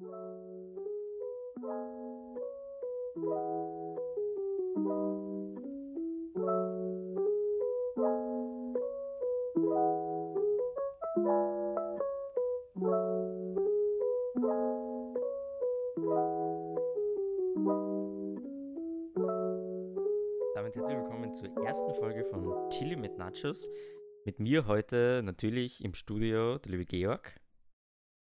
Damit herzlich willkommen zur ersten Folge von Chili mit Nachos. Mit mir heute natürlich im Studio der liebe Georg.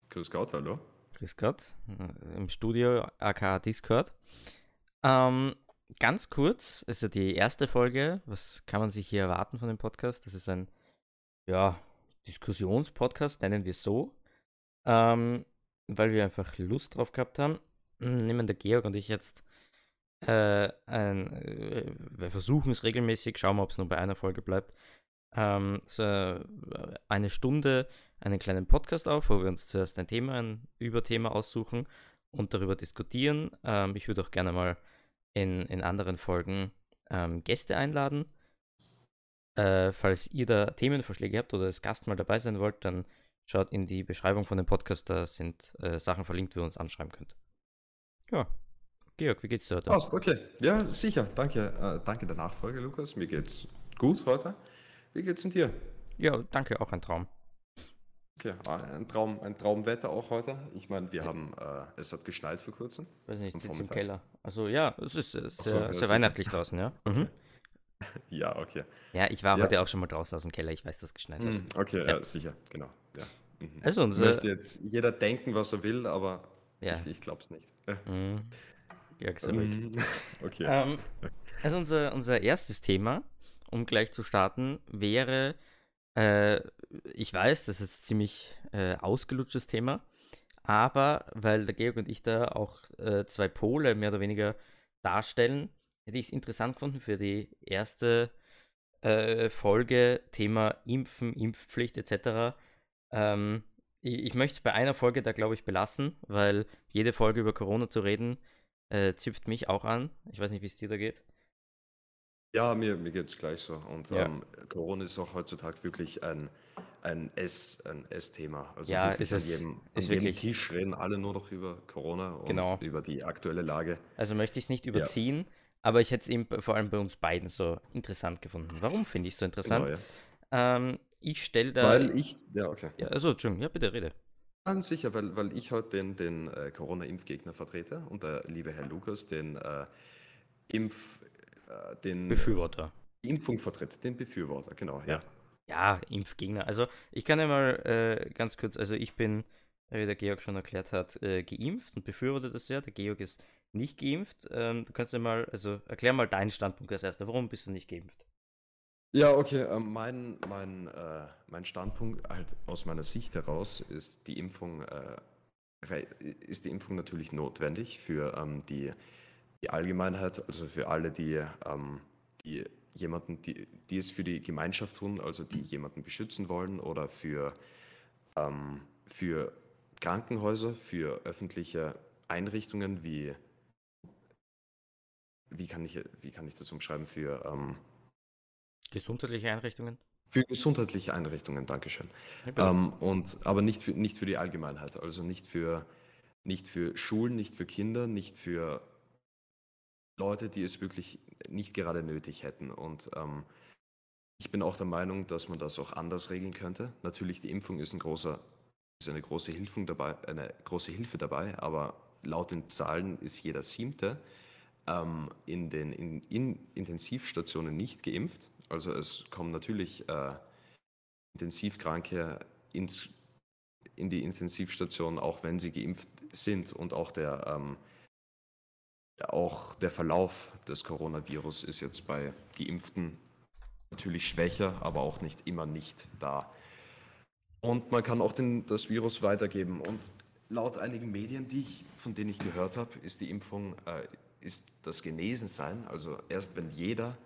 Grüß Gott, hallo. Grüß Gott. Äh, Im Studio aka Discord. Ähm, ganz kurz, ist ja die erste Folge. Was kann man sich hier erwarten von dem Podcast? Das ist ein, ja, Diskussionspodcast, nennen wir es so. Ähm, weil wir einfach Lust drauf gehabt haben. Nehmen der Georg und ich jetzt äh, ein, äh, wir versuchen es regelmäßig, schauen wir, ob es nur bei einer Folge bleibt. Ähm, so eine Stunde einen kleinen Podcast auf, wo wir uns zuerst ein Thema, ein Überthema aussuchen und darüber diskutieren. Ähm, ich würde auch gerne mal in, in anderen Folgen ähm, Gäste einladen. Äh, falls ihr da Themenvorschläge habt oder als Gast mal dabei sein wollt, dann schaut in die Beschreibung von dem Podcast, da sind äh, Sachen verlinkt, wo ihr uns anschreiben könnt. Ja, Georg, wie geht's dir heute? Passt, okay. Ja, sicher. Danke, äh, danke der Nachfrage, Lukas. Mir geht's gut heute. Wie geht's denn dir? Ja, danke, auch ein Traum. Okay, ein, Traum, ein Traumwetter auch heute. Ich meine, wir haben, äh, es hat geschneit vor kurzem. Weiß nicht, ich sitze im. Keller. Also ja, es ist äh, sehr, so, ja, sehr weihnachtlich draußen, ja. Mhm. Ja, okay. Ja, ich war Ja. heute auch schon mal draußen aus dem Keller, ich weiß, dass es geschneit hat. Hm, okay, Ja. ja. sicher, genau. Ja. Mhm. Also Es unser, möchte jetzt jeder denken, was er will, aber ja, ich, ich glaub's nicht. Ja. mhm. Ruhig. Mhm. Okay. Ähm, also unser, unser erstes Thema, um gleich zu starten, wäre, äh, ich weiß, das ist ein ziemlich äh, ausgelutschtes Thema, aber weil der Georg und ich da auch äh, zwei Pole mehr oder weniger darstellen, hätte ich es interessant gefunden für die erste äh, Folge, Thema Impfen, Impfpflicht etc. Ähm, ich, ich möchte es bei einer Folge da, glaube ich, belassen, weil jede Folge über Corona zu reden, äh, zipft mich auch an. Ich weiß nicht, wie es dir da geht. Ja, mir, mir geht es gleich so. Und Ja. ähm, Corona ist auch heutzutage wirklich ein, ein Ess, ein Essthema. Also Ja, wirklich ist an es- jedem, an ist jedem wirklich- Tisch reden alle nur noch über Corona und Genau. über die aktuelle Lage. Also möchte ich es nicht überziehen, aber ich hätte es eben vor allem bei uns beiden so interessant gefunden. Warum finde ich es so interessant? Genau, ja. ähm, ich stelle da. Weil ich, ja, okay. ja, also, Entschuldigung, ja, bitte rede. Ganz sicher, weil, weil ich heute den, den äh, Corona-Impfgegner vertrete und der liebe Herr Lukas den äh, Impf, äh, den Befürworter. die Impfung vertritt, den Befürworter, genau, ja. Ja, Impfgegner. Also, ich kann ja mal äh, ganz kurz, also ich bin, äh, wie der Georg schon erklärt hat, äh, geimpft und befürworte das sehr. Der Georg ist nicht geimpft. Ähm, du kannst ja mal, also erklär mal deinen Standpunkt als erster. Warum bist du nicht geimpft? Ja, okay. Ähm, mein, mein, äh, mein Standpunkt halt aus meiner Sicht heraus ist die Impfung, äh, ist die Impfung natürlich notwendig für ähm, die, die Allgemeinheit, also für alle, die, ähm, die jemanden, die, die es für die Gemeinschaft tun, also die jemanden beschützen wollen oder für, ähm, für Krankenhäuser, für öffentliche Einrichtungen wie, wie kann ich, wie kann ich das umschreiben, für, ähm, Gesundheitliche Einrichtungen? für gesundheitliche Einrichtungen, Dankeschön. Ähm, und, aber nicht für, nicht für die Allgemeinheit, also nicht für, nicht für Schulen, nicht für Kinder, nicht für Leute, die es wirklich nicht gerade nötig hätten. Und ähm, ich bin auch der Meinung, dass man das auch anders regeln könnte. Natürlich, die Impfung ist, ein großer, ist eine, große Hilfe dabei, eine große Hilfe dabei, aber laut den Zahlen ist jeder Siebte ähm, in den in, in Intensivstationen nicht geimpft. Also es kommen natürlich äh, Intensivkranke ins, in die Intensivstation, auch wenn sie geimpft sind und auch der, ähm, auch der Verlauf des Coronavirus ist jetzt bei Geimpften natürlich schwächer, aber auch nicht immer nicht da. Und man kann auch den, das Virus weitergeben. Und laut einigen Medien, die ich, von denen ich gehört habe, ist die Impfung, äh, ist das Genesensein, also erst wenn jeder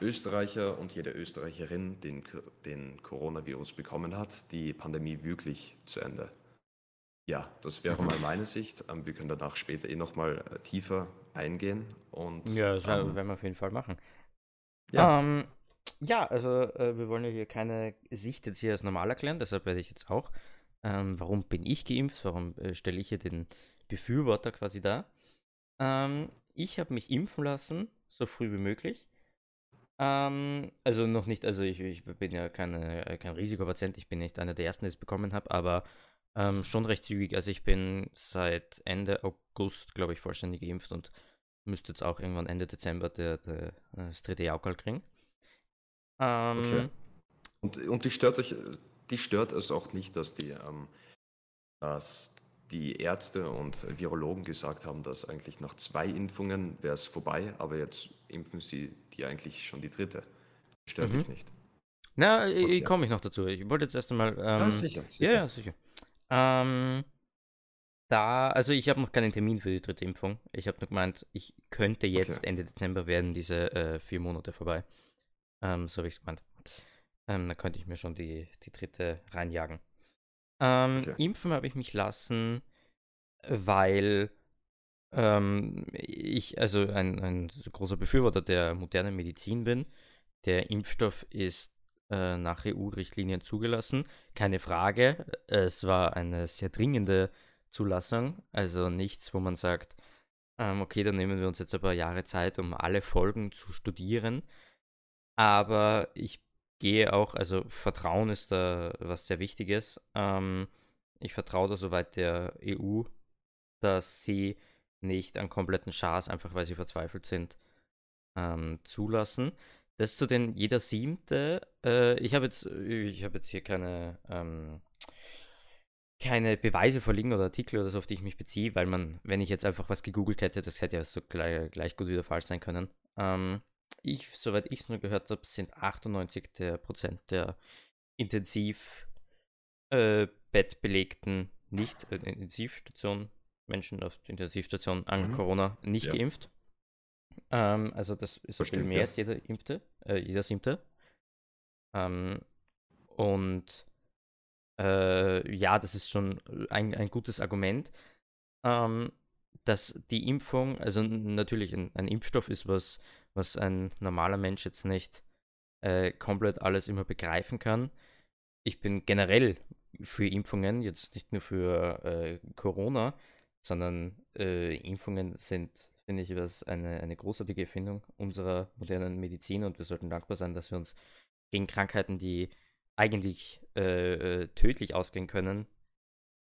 Österreicher und jede Österreicherin den, den Coronavirus bekommen hat, die Pandemie wirklich zu Ende. Ja, das wäre mal meine Sicht. Ähm, wir können danach später eh nochmal äh, tiefer eingehen. Und, Ja, das ähm, werden wir auf jeden Fall machen. Ja. Ähm, ja, also äh, wir wollen ja hier keine Sicht jetzt hier als normal erklären, deshalb werde ich jetzt auch Ähm, warum bin ich geimpft? Warum äh, stelle ich hier den Befürworter quasi da? Ähm, ich habe mich impfen lassen, so früh wie möglich. Ähm, also noch nicht, also ich, ich bin ja keine, äh, kein Risikopatient, ich bin nicht einer der ersten, die es bekommen habe, aber ähm, schon recht zügig. Also ich bin seit Ende August, glaube ich, vollständig geimpft und müsste jetzt auch irgendwann Ende Dezember der, der, das dritte Jaukal kriegen. Ähm, okay. Und, und die stört euch, die stört es auch nicht, dass die, ähm, dass die Ärzte und Virologen gesagt haben, dass eigentlich nach zwei Impfungen wäre es vorbei, aber jetzt impfen sie die eigentlich schon die dritte. Stört mhm. dich nicht. Na, okay. komme ich noch dazu. Ich wollte jetzt erst einmal. Ähm, ja, sicher, sicher. Ja, ja, sicher. Ähm, da, also ich habe noch keinen Termin für die dritte Impfung. Ich habe nur gemeint, ich könnte jetzt okay. Ende Dezember werden diese äh, vier Monate vorbei. Ähm, so habe ich es gemeint. Ähm, dann könnte ich mir schon die, die dritte reinjagen. Ähm, okay. Impfen habe ich mich lassen, weil ähm, ich also ein, ein großer Befürworter der modernen Medizin bin. Der Impfstoff ist äh, nach EU-Richtlinien zugelassen. Keine Frage. Es war eine sehr dringende Zulassung. Also nichts, wo man sagt, ähm, okay, dann nehmen wir uns jetzt ein paar Jahre Zeit, um alle Folgen zu studieren. Aber ich gehe auch, also Vertrauen ist da was sehr Wichtiges. Ähm, ich vertraue da soweit der EU, dass sie nicht einen kompletten Schaß, einfach weil sie verzweifelt sind, ähm, zulassen. Das zu den jeder siebte. Äh, ich habe jetzt, ich habe jetzt hier keine, ähm, keine Beweise vorliegen oder Artikel oder so, auf die ich mich beziehe, weil man, wenn ich jetzt einfach was gegoogelt hätte, das hätte ja so gleich, gleich gut wieder falsch sein können. Ähm, ich, soweit ich es nur gehört habe, sind 98 der Prozent der intensiv äh, bettbelegten nicht äh, Intensivstationen, Menschen auf der Intensivstation an mhm. Corona nicht ja. geimpft. Ähm, also das ist ein bisschen mehr ja. als jeder Impfte, äh, jeder Siebte. Ähm, und äh, ja, das ist schon ein, ein gutes Argument, ähm, dass die Impfung, also natürlich ein, ein, Impfstoff ist was, was ein normaler Mensch jetzt nicht äh, komplett alles immer begreifen kann. Ich bin generell für Impfungen, jetzt nicht nur für äh, Corona, sondern äh, Impfungen sind finde ich, was eine, eine großartige Erfindung unserer modernen Medizin und wir sollten dankbar sein, dass wir uns gegen Krankheiten, die eigentlich äh, äh, tödlich ausgehen können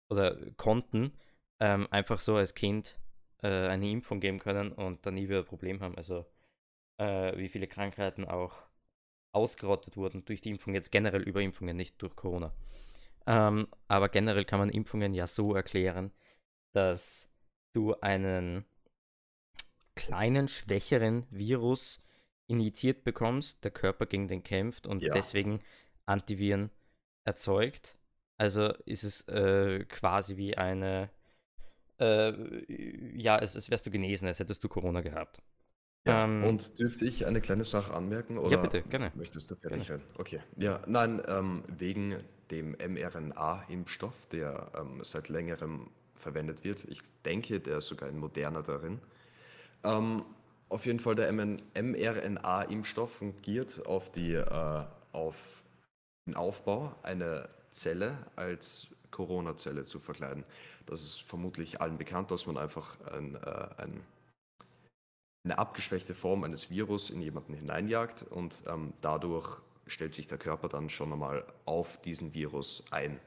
oder konnten, ähm, einfach so als Kind äh, eine Impfung geben können und dann nie wieder ein Problem haben. Also äh, wie viele Krankheiten auch ausgerottet wurden durch die Impfung, jetzt generell über Impfungen, nicht durch Corona. Ähm, aber generell kann man Impfungen ja so erklären, dass du einen kleinen, schwächeren Virus injiziert bekommst, der Körper gegen den kämpft und ja. deswegen Antiviren erzeugt. Also ist es äh, quasi wie eine, äh, ja, es, es wärst du genesen, als hättest du Corona gehabt. Ja, ähm, und dürfte ich eine kleine Sache anmerken? Oder ja, bitte, gerne. Möchtest du fertig werden? Okay. Ja, nein, ähm, wegen dem mRNA-Impfstoff, der ähm, seit längerem verwendet wird. Ich denke, der ist sogar ein moderner darin. Ähm, auf jeden Fall der mRNA-Impfstoff fungiert auf, die, äh, auf den Aufbau einer Zelle als Corona-Zelle zu verkleiden. Das ist vermutlich allen bekannt, dass man einfach ein, äh, ein, eine abgeschwächte Form eines Virus in jemanden hineinjagt und ähm, dadurch stellt sich der Körper dann schon einmal auf diesen Virus ein.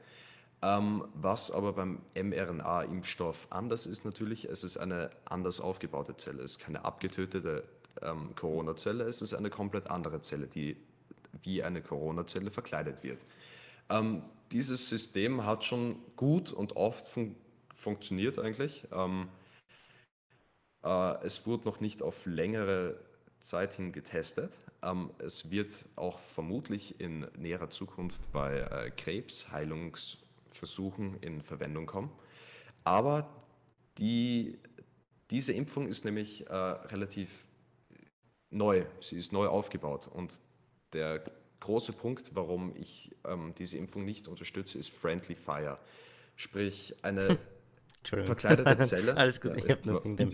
Ähm, was aber beim mRNA-Impfstoff anders ist natürlich, es ist eine anders aufgebaute Zelle. Es ist keine abgetötete ähm, Corona-Zelle, es ist eine komplett andere Zelle, die wie eine Corona-Zelle verkleidet wird. Ähm, dieses System hat schon gut und oft fun funktioniert eigentlich. Ähm, äh, es wurde noch nicht auf längere Zeit hin getestet. Ähm, es wird auch vermutlich in näherer Zukunft bei äh, Krebsheilungs- Versuchen in Verwendung kommen. Aber die, diese Impfung ist nämlich äh, relativ neu, sie ist neu aufgebaut. Und der große Punkt, warum ich ähm, diese Impfung nicht unterstütze, ist Friendly Fire. Sprich, eine verkleidete Zelle. Alles gut, ich habe nur, wegen dem,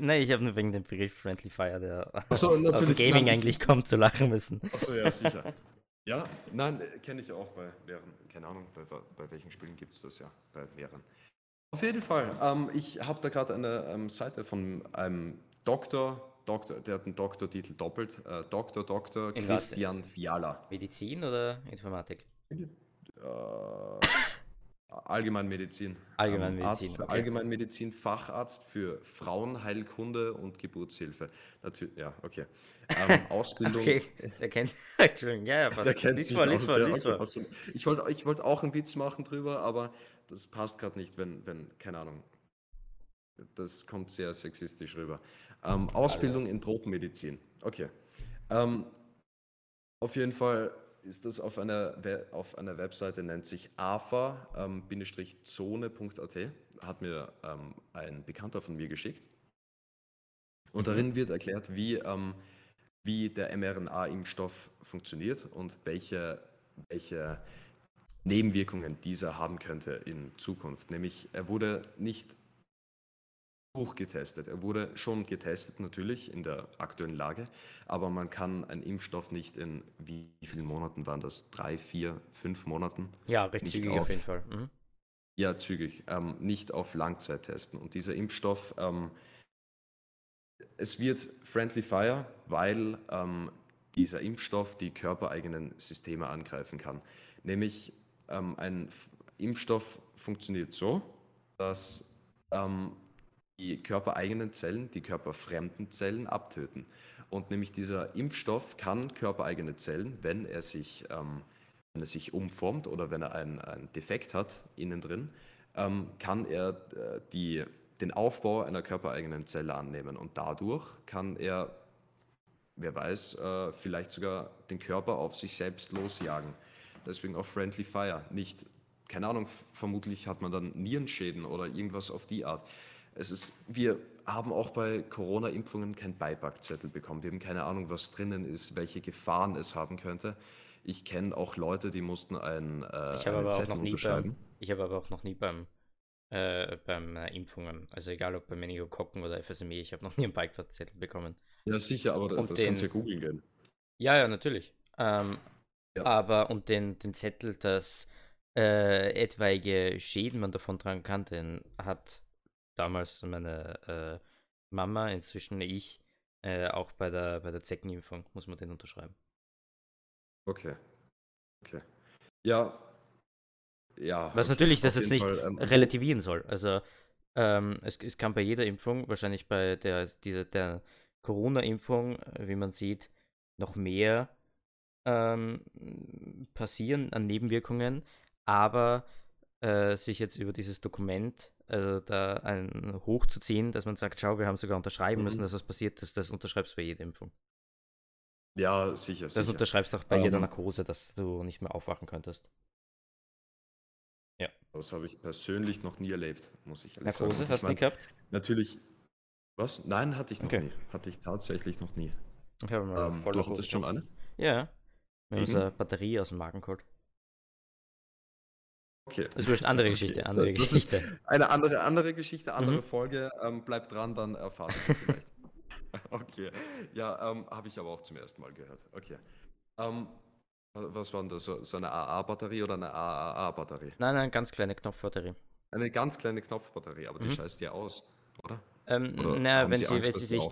nein, ich hab nur wegen dem Begriff Friendly Fire, der so, aus dem Gaming eigentlich kommt, zu lachen müssen. Achso, ja, sicher. Ja, nein, kenne ich auch bei mehreren. Keine Ahnung, bei, bei welchen Spielen gibt es das ja, bei mehreren. Auf jeden Fall. Ähm, ich habe da gerade eine ähm, Seite von einem Doktor, Doktor, der hat einen Doktortitel doppelt, äh, Doktor, Doktor In was? Christian Fiala. Medizin oder Informatik? Äh, Allgemeinmedizin. Allgemeinmedizin, Ähm, Arzt für okay. Allgemeinmedizin, Facharzt für Frauenheilkunde und Geburtshilfe. Natürlich, ja, okay. Ähm, Ausbildung. Okay, der kennt. Entschuldigung, ja, ja, passt. Der kennt lies sich vor, lies aus, vor, lies vor. Ich wollte ich wollt auch einen Witz machen drüber, aber das passt gerade nicht, wenn, wenn, keine Ahnung. Das kommt sehr sexistisch rüber. Ähm, Ausbildung in Tropenmedizin. Okay. Ähm, auf jeden Fall ist das auf einer, We- auf einer Webseite, nennt sich afa-zone.at. Hat mir ähm, ein Bekannter von mir geschickt. Und darin wird erklärt, wie, ähm, wie der mRNA-Impfstoff funktioniert und welche, welche Nebenwirkungen dieser haben könnte in Zukunft. Nämlich, er wurde nicht hochgetestet. Er wurde schon getestet, natürlich, in der aktuellen Lage, aber man kann einen Impfstoff nicht in wie vielen Monaten waren das? Drei, vier, fünf Monaten? Ja, recht zügig auf auf- jeden Fall. Mhm. Ja, zügig. Ähm, nicht auf Langzeit testen. Und dieser Impfstoff, ähm, es wird Friendly Fire, weil ähm, dieser Impfstoff die körpereigenen Systeme angreifen kann. Nämlich ähm, ein Impfstoff funktioniert so, dass ähm, die körpereigenen Zellen die körperfremden Zellen abtöten. Und nämlich dieser Impfstoff kann körpereigene Zellen, wenn er sich ähm, wenn er sich umformt oder wenn er einen, Defekt hat innen drin, ähm, kann er äh, die, den Aufbau einer körpereigenen Zelle annehmen und dadurch kann er, wer weiß, äh, vielleicht sogar den Körper auf sich selbst losjagen. Deswegen auch Friendly Fire. Nicht, keine Ahnung, vermutlich hat man dann Nierenschäden oder irgendwas auf die Art. Es ist, wir haben auch bei Corona-Impfungen keinen Beipackzettel bekommen. Wir haben keine Ahnung, was drinnen ist, welche Gefahren es haben könnte. Ich kenne auch Leute, die mussten einen, äh, Ich einen aber auch Zettel unterschreiben. beim, ich habe aber auch noch nie beim, äh, beim äh, Impfungen, also egal ob bei Meningokokken oder FSME, ich habe noch nie einen Bikezettel bekommen. Ja, sicher, aber Und das den- kannst du ja googeln gehen. Ja, ja, natürlich. Ähm, Ja. Aber und den, den Zettel, dass äh, etwaige Schäden man davon tragen kann, den hat damals meine äh, Mama, inzwischen ich, äh, auch bei der, bei der Zeckenimpfung, muss man den unterschreiben. Okay. Okay. Ja. Ja. Was natürlich das jetzt nicht Fall, ähm, relativieren soll. Also ähm, es, es kann bei jeder Impfung, wahrscheinlich bei der, dieser, der Corona-Impfung, äh, wie man sieht, noch mehr ähm, passieren an Nebenwirkungen, aber äh, sich jetzt über dieses Dokument, also da ein, hochzuziehen, dass man sagt, schau, wir haben sogar unterschreiben müssen, Mhm. dass was passiert ist, das unterschreibst du bei jeder Impfung. Ja, sicher, Das sicher. unterschreibst du auch bei jeder Ähm, Narkose, dass du nicht mehr aufwachen könntest. Das habe ich persönlich noch nie erlebt, muss ich ehrlich Narkose sagen. hast du nie gehabt? Natürlich. Was? Nein, hatte ich noch Okay. nie. Hatte ich tatsächlich noch nie. Ich habe mal Ähm, du Narkose hattest schon eine? Ja. Wir haben Mhm. unsere Batterie aus dem Magen geholt. Okay. Das ist andere Okay, Geschichte, andere das ist Geschichte. Eine andere, andere Geschichte, andere Mhm. Folge. Ähm, bleibt dran, dann erfahrt ihr vielleicht. okay. Ja, ähm, habe ich aber auch zum ersten Mal gehört. Okay. Ähm, wa- was war denn das? So, so eine AA-Batterie oder eine AAA-Batterie? Nein, nein, ganz kleine Knopfbatterie. Eine ganz kleine Knopfbatterie, aber die Mhm. scheißt ja aus, oder? Ähm, Oder na, wenn sie Angst, wenn sie sich.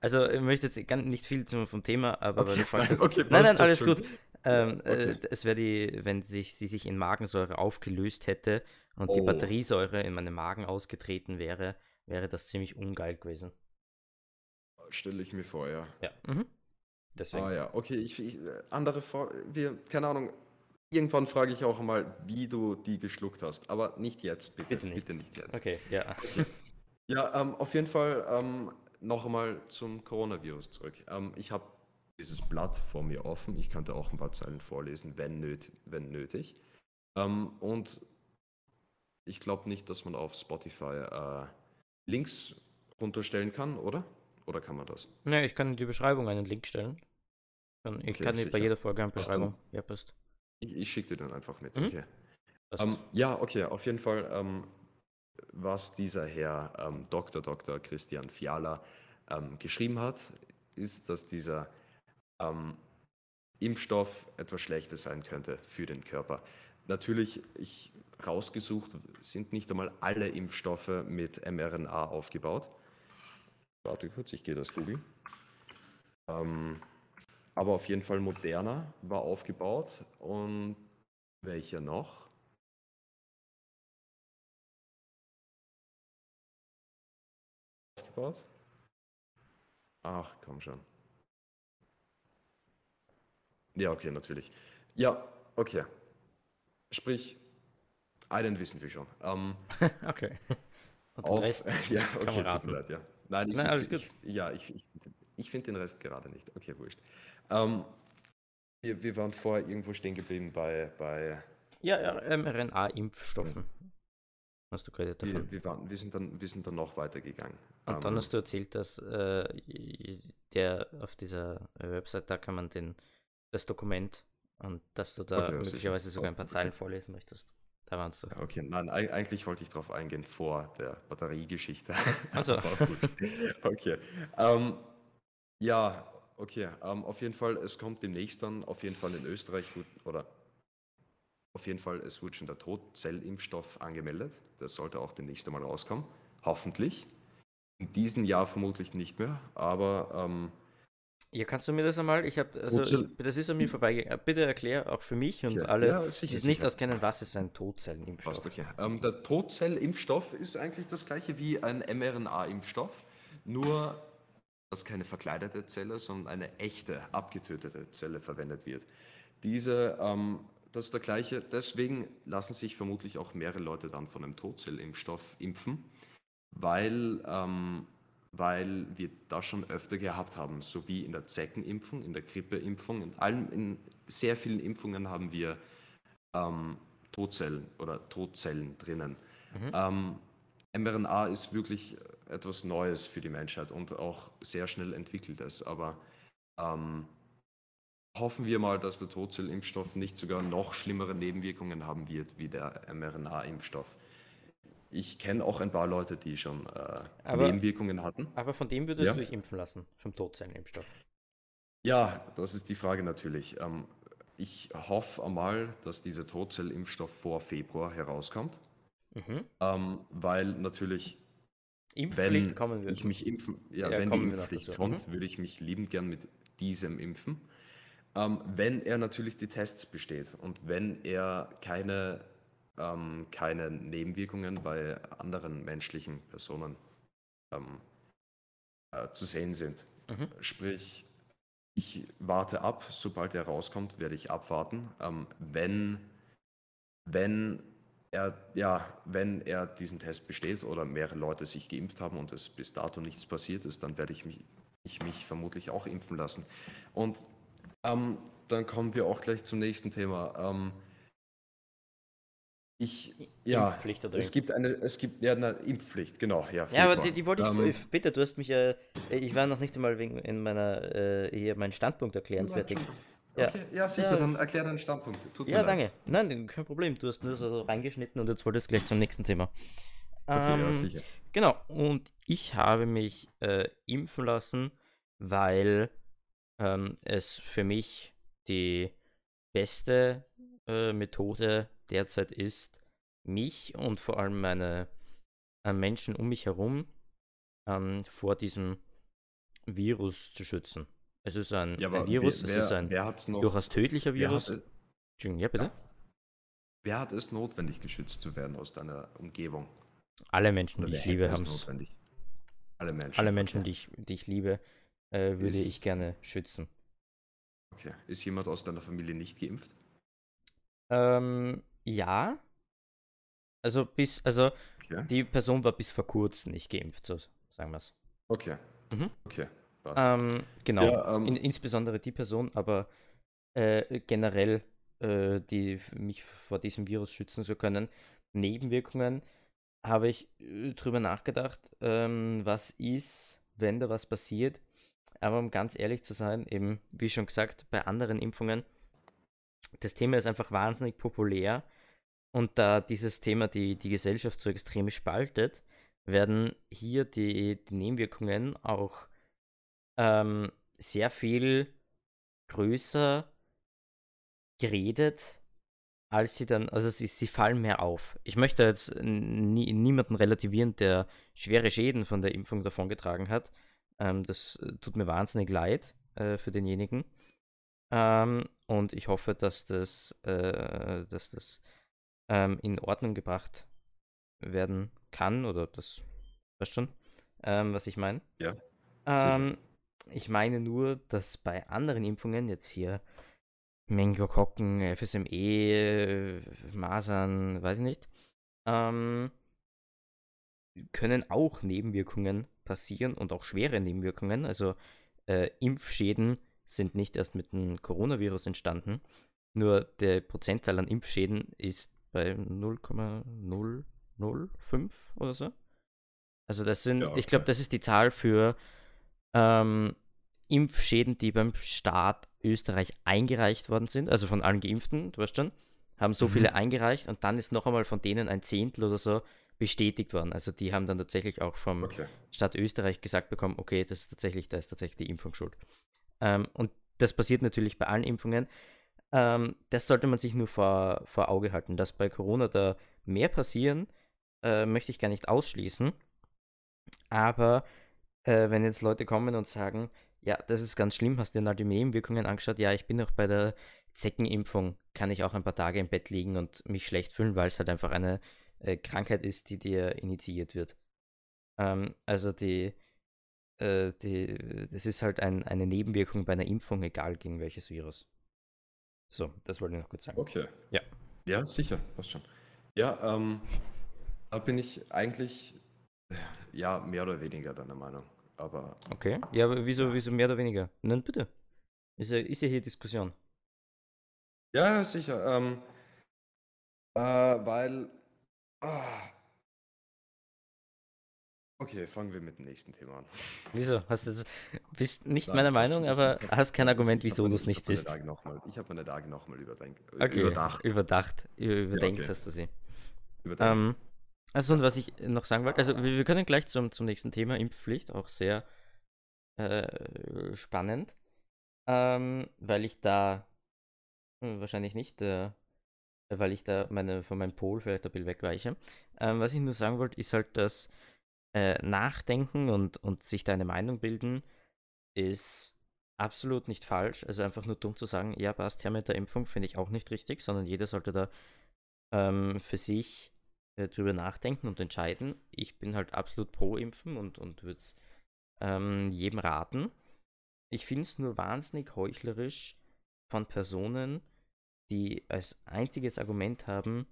Also, ich möchte jetzt nicht viel zum, vom Thema, aber weil Okay, du fragst, okay, Nein, nein, alles gut. Ähm, Ja, okay. äh, es wäre die, wenn sich, sie sich in Magensäure aufgelöst hätte und die Oh. Batteriesäure in meinen Magen ausgetreten wäre, wäre das ziemlich ungeil gewesen. Stelle ich mir vor, ja. Ja. Mhm. Deswegen. Ah ja, okay, ich, ich äh, andere Vor wir, keine Ahnung, irgendwann frage ich auch mal, wie du die geschluckt hast, aber nicht jetzt, bitte. Bitte nicht. Bitte nicht jetzt. Okay, ja. Ja, ähm, auf jeden Fall ähm, noch einmal zum Coronavirus zurück. Ähm, ich habe dieses Blatt vor mir offen. Ich könnte auch ein paar Zeilen vorlesen, wenn, nöt wenn nötig. Ähm, und ich glaube nicht, dass man auf Spotify äh, Links runterstellen kann, oder? Oder kann man das? Ne, ich kann in die Beschreibung einen Link stellen. Ich Okay, kann dir bei jeder Folge eine Beschreibung. Ja, passt. Ich, ich schicke dir dann einfach mit. Mhm. Okay. Ähm, ja, okay, auf jeden Fall, ähm, was dieser Herr ähm, Dr. Dr. Christian Fiala ähm, geschrieben hat, ist, dass dieser, ähm, Impfstoff etwas Schlechtes sein könnte für den Körper. Natürlich, ich rausgesucht, sind nicht einmal alle Impfstoffe mit mRNA aufgebaut. Warte kurz, ich gehe das googeln. Ähm, aber auf jeden Fall Moderna war aufgebaut und welcher noch? Aufgebaut? Ach, komm schon. Ja, okay, natürlich. Ja, okay. Sprich, einen wissen wir schon. Ähm, okay. Und auf, Rest ja, okay, tut mir leid, ja. Nein, ich, Nein, alles ich, gut. Ich, ja, ich, ich, ich finde den Rest gerade nicht. Okay, wurscht. Ähm, wir, wir waren vorher irgendwo stehen geblieben bei. bei ja, mRNA-Impfstoffen. Hast du gerade davon? Wir, wir, waren, wir, sind dann, wir sind dann noch weitergegangen. Und ähm, dann hast du erzählt, dass äh, der auf dieser Website, da kann man den, das Dokument und dass du da okay, möglicherweise sogar ein paar Zeilen vorlesen möchtest. Da warst du. Okay, nein, eigentlich wollte ich darauf eingehen vor der Batteriegeschichte. Also. okay. Ähm, ja, okay. Ähm, auf jeden Fall, es kommt demnächst dann auf jeden Fall in Österreich oder auf jeden Fall, es wird schon der Totzellimpfstoff angemeldet. Das sollte auch demnächst einmal rauskommen. Hoffentlich. In diesem Jahr vermutlich nicht mehr, aber ähm, ja, kannst du mir das einmal? Ich habe, also ich, das ist an mir vorbeigegangen. Bitte erklär auch für mich und okay. alle, ja, sicher, die es nicht auskennen, was ist ein Totzellenimpfstoff? Passt, okay. Ähm, der Totzellimpfstoff ist eigentlich das gleiche wie ein mRNA-Impfstoff, nur dass keine verkleidete Zelle, sondern eine echte, abgetötete Zelle verwendet wird. Diese, ähm, das ist der gleiche, deswegen lassen sich vermutlich auch mehrere Leute dann von einem Totzellimpfstoff impfen, weil ähm, weil wir das schon öfter gehabt haben, so wie in der Zeckenimpfung, in der Grippeimpfung, in, allen, in sehr vielen Impfungen haben wir ähm, Todzellen oder Todzellen drinnen. Mhm. Ähm, mRNA ist wirklich etwas Neues für die Menschheit und auch sehr schnell entwickeltes, aber ähm, hoffen wir mal, dass der Todzellimpfstoff nicht sogar noch schlimmere Nebenwirkungen haben wird wie der mRNA-Impfstoff ich kenne auch ein paar Leute, die schon äh, aber, Nebenwirkungen hatten. Aber von dem würdest ja. du dich impfen lassen, vom Todzellenimpfstoff? Ja, das ist die Frage natürlich. Ähm, ich hoffe einmal, dass dieser Todzellimpfstoff vor Februar herauskommt. Mhm. Ähm, weil natürlich, Impfpflicht wenn kommen wird. ich mich impfen, ja, ja wenn die Impfpflicht kommt, mhm. würde ich mich liebend gern mit diesem impfen. Ähm, wenn er natürlich die Tests besteht und wenn er keine ähm, keine Nebenwirkungen bei anderen menschlichen Personen ähm, äh, zu sehen sind. Mhm. Sprich, ich warte ab, sobald er rauskommt, werde ich abwarten. Ähm, wenn, wenn, er, ja, wenn er diesen Test besteht oder mehrere Leute sich geimpft haben und es bis dato nichts passiert ist, dann werde ich mich, ich mich vermutlich auch impfen lassen. Und ähm, dann kommen wir auch gleich zum nächsten Thema. Ähm, ich, ja, Impfpflicht oder es gibt eine, es gibt ja eine Impfpflicht, genau, ja. Ja, aber die, die wollte ich, ähm, bitte, du hast mich ja, ich war noch nicht einmal wegen in meiner, äh, hier meinen Standpunkt erklären ja, fertig. Ja. Okay, ja, sicher, ja. dann erklär deinen Standpunkt. Tut ja, danke. Nein, kein Problem, du hast nur so reingeschnitten und jetzt wolltest du gleich zum nächsten Thema. Okay, ähm, ja, sicher. Genau, und ich habe mich äh, impfen lassen, weil ähm, es für mich die beste äh, Methode derzeit ist, mich und vor allem meine äh, Menschen um mich herum ähm, vor diesem Virus zu schützen. Es ist ein, ja, ein Virus, wer, es ist ein noch, durchaus tödlicher Virus. Hat, ja, bitte. Ja. Wer hat es notwendig, geschützt zu werden aus deiner Umgebung? Alle Menschen, Oder die ich liebe, haben es. Alle Menschen. Alle Menschen, okay. die, ich, die ich liebe, äh, würde ist, ich gerne schützen. Okay. Ist jemand aus deiner Familie nicht geimpft? Ähm, ja. Also bis, also okay. die Person war bis vor kurzem nicht geimpft, so sagen wir es. Okay. Mhm. Okay. Ähm, genau. Ja, ähm, In, insbesondere die Person, aber äh, generell, äh, die mich vor diesem Virus schützen zu können. Nebenwirkungen habe ich äh, drüber nachgedacht, ähm, was ist, wenn da was passiert. Aber um ganz ehrlich zu sein, eben wie schon gesagt, bei anderen Impfungen das Thema ist einfach wahnsinnig populär und da dieses Thema die, die Gesellschaft so extrem spaltet, werden hier die, die Nebenwirkungen auch ähm, sehr viel größer geredet, als sie dann, also sie, sie fallen mehr auf. Ich möchte jetzt nie, niemanden relativieren, der schwere Schäden von der Impfung davongetragen hat. Ähm, das äh, tut mir wahnsinnig leid äh, für denjenigen. Ähm, und ich hoffe, dass das, äh, dass das ähm, in Ordnung gebracht werden kann oder das, weißt schon, ähm, was ich meine? Ja. Ähm, ich meine nur, dass bei anderen Impfungen jetzt hier Mengokokken, FSME, Masern, weiß ich nicht, ähm, können auch Nebenwirkungen passieren und auch schwere Nebenwirkungen. Also äh, Impfschäden sind nicht erst mit dem Coronavirus entstanden. Nur der Prozentzahl an Impfschäden ist bei 0,005 oder so. Also das sind, ja, okay. ich glaube, das ist die Zahl für ähm, Impfschäden, die beim Staat Österreich eingereicht worden sind, also von allen Geimpften, du weißt schon, haben so mhm. viele eingereicht und dann ist noch einmal von denen ein Zehntel oder so bestätigt worden. Also die haben dann tatsächlich auch vom okay. Staat Österreich gesagt bekommen, okay, das ist tatsächlich, da ist tatsächlich die Impfung schuld. Ähm, und das passiert natürlich bei allen Impfungen. Ähm, das sollte man sich nur vor, vor Auge halten. Dass bei Corona da mehr passieren, äh, möchte ich gar nicht ausschließen. Aber äh, wenn jetzt Leute kommen und sagen, ja, das ist ganz schlimm, hast dir mal die Nebenwirkungen angeschaut? Ja, ich bin noch bei der Zeckenimpfung, kann ich auch ein paar Tage im Bett liegen und mich schlecht fühlen, weil es halt einfach eine äh, Krankheit ist, die dir initiiert wird. Ähm, also die, äh, die, das ist halt ein, eine Nebenwirkung bei einer Impfung, egal gegen welches Virus. So, das wollte ich noch kurz sagen. Okay. Ja. Ja, sicher, passt schon. Ja, ähm, da bin ich eigentlich ja mehr oder weniger deiner Meinung. Aber. Okay. Ja, aber wieso, wieso mehr oder weniger? Nein, bitte. Ist ja, ist ja hier Diskussion. Ja, sicher. Ähm, äh, weil. Ah. Okay, fangen wir mit dem nächsten Thema an. Wieso? Hast du bist nicht Nein, meiner Meinung, aber hast kein Argument, wieso du es nicht bist. ich habe meine Tage nochmal überdenkt. Okay, überdacht. Überdacht. Überdenkt ja, okay. hast du sie. Überdenkt. Ähm, also, und was ich noch sagen wollte, also wir, wir können gleich zum, zum nächsten Thema, Impfpflicht, auch sehr äh, spannend, ähm, weil ich da, hm, wahrscheinlich nicht, äh, weil ich da meine, von meinem Pol vielleicht ein bisschen wegweiche. Ähm, was ich nur sagen wollte, ist halt, dass äh, Nachdenken und, und sich da eine Meinung bilden, ist absolut nicht falsch. Also einfach nur dumm zu sagen, ja, passt her mit der Impfung, finde ich auch nicht richtig, sondern jeder sollte da ähm, für sich äh, drüber nachdenken und entscheiden. Ich bin halt absolut pro Impfen und, und würde es ähm, jedem raten. Ich finde es nur wahnsinnig heuchlerisch von Personen, die als einziges Argument haben,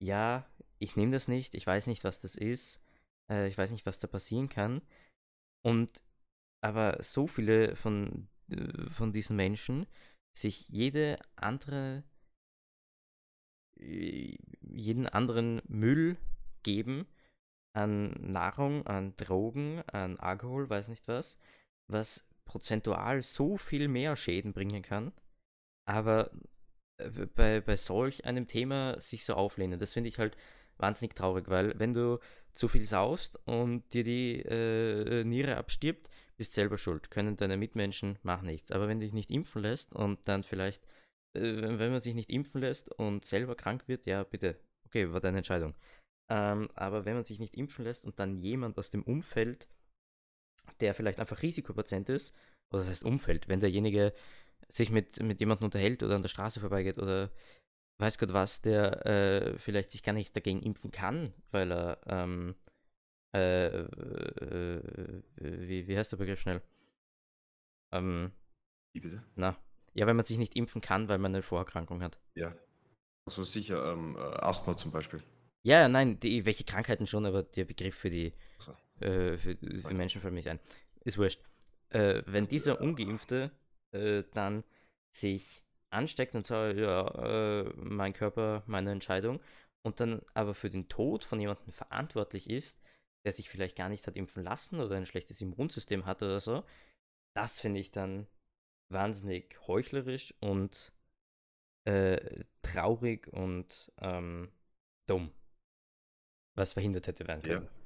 ja, ich nehme das nicht, ich weiß nicht, was das ist, äh, ich weiß nicht, was da passieren kann. Und aber so viele von, äh, von diesen Menschen sich jede andere jeden anderen Müll geben an Nahrung, an Drogen, an Alkohol, weiß nicht was, was prozentual so viel mehr Schäden bringen kann, aber äh, bei, bei solch einem Thema sich so auflehnen, das finde ich halt wahnsinnig traurig, weil wenn du zu viel saust und dir die äh, Niere abstirbt, bist selber schuld, können deine Mitmenschen machen nichts. Aber wenn du dich nicht impfen lässt und dann vielleicht äh, wenn man sich nicht impfen lässt und selber krank wird, ja, bitte, okay, war deine Entscheidung. Ähm, aber wenn man sich nicht impfen lässt und dann jemand aus dem Umfeld, der vielleicht einfach Risikopatient ist, oder das heißt Umfeld, wenn derjenige sich mit, mit jemandem unterhält oder an der Straße vorbeigeht oder weiß Gott was, der äh, vielleicht sich gar nicht dagegen impfen kann, weil er, ähm, äh, äh, wie, wie heißt der Begriff schnell? Ähm, wie bitte? Na, ja, wenn man sich nicht impfen kann, weil man eine Vorerkrankung hat. Ja. Also sicher, ähm, äh, Asthma zum Beispiel. Ja, nein, die, welche Krankheiten schon, aber der Begriff für die, so. äh, für die Menschen fällt mich ein. Ist wurscht. Äh, wenn dieser Ungeimpfte äh, dann sich ansteckt und sagt, ja, äh, mein Körper, meine Entscheidung, und dann aber für den Tod von jemandem verantwortlich ist, der sich vielleicht gar nicht hat impfen lassen oder ein schlechtes Immunsystem hat oder so, das finde ich dann wahnsinnig heuchlerisch und äh, traurig und ähm, dumm. Was verhindert hätte werden können. Ja.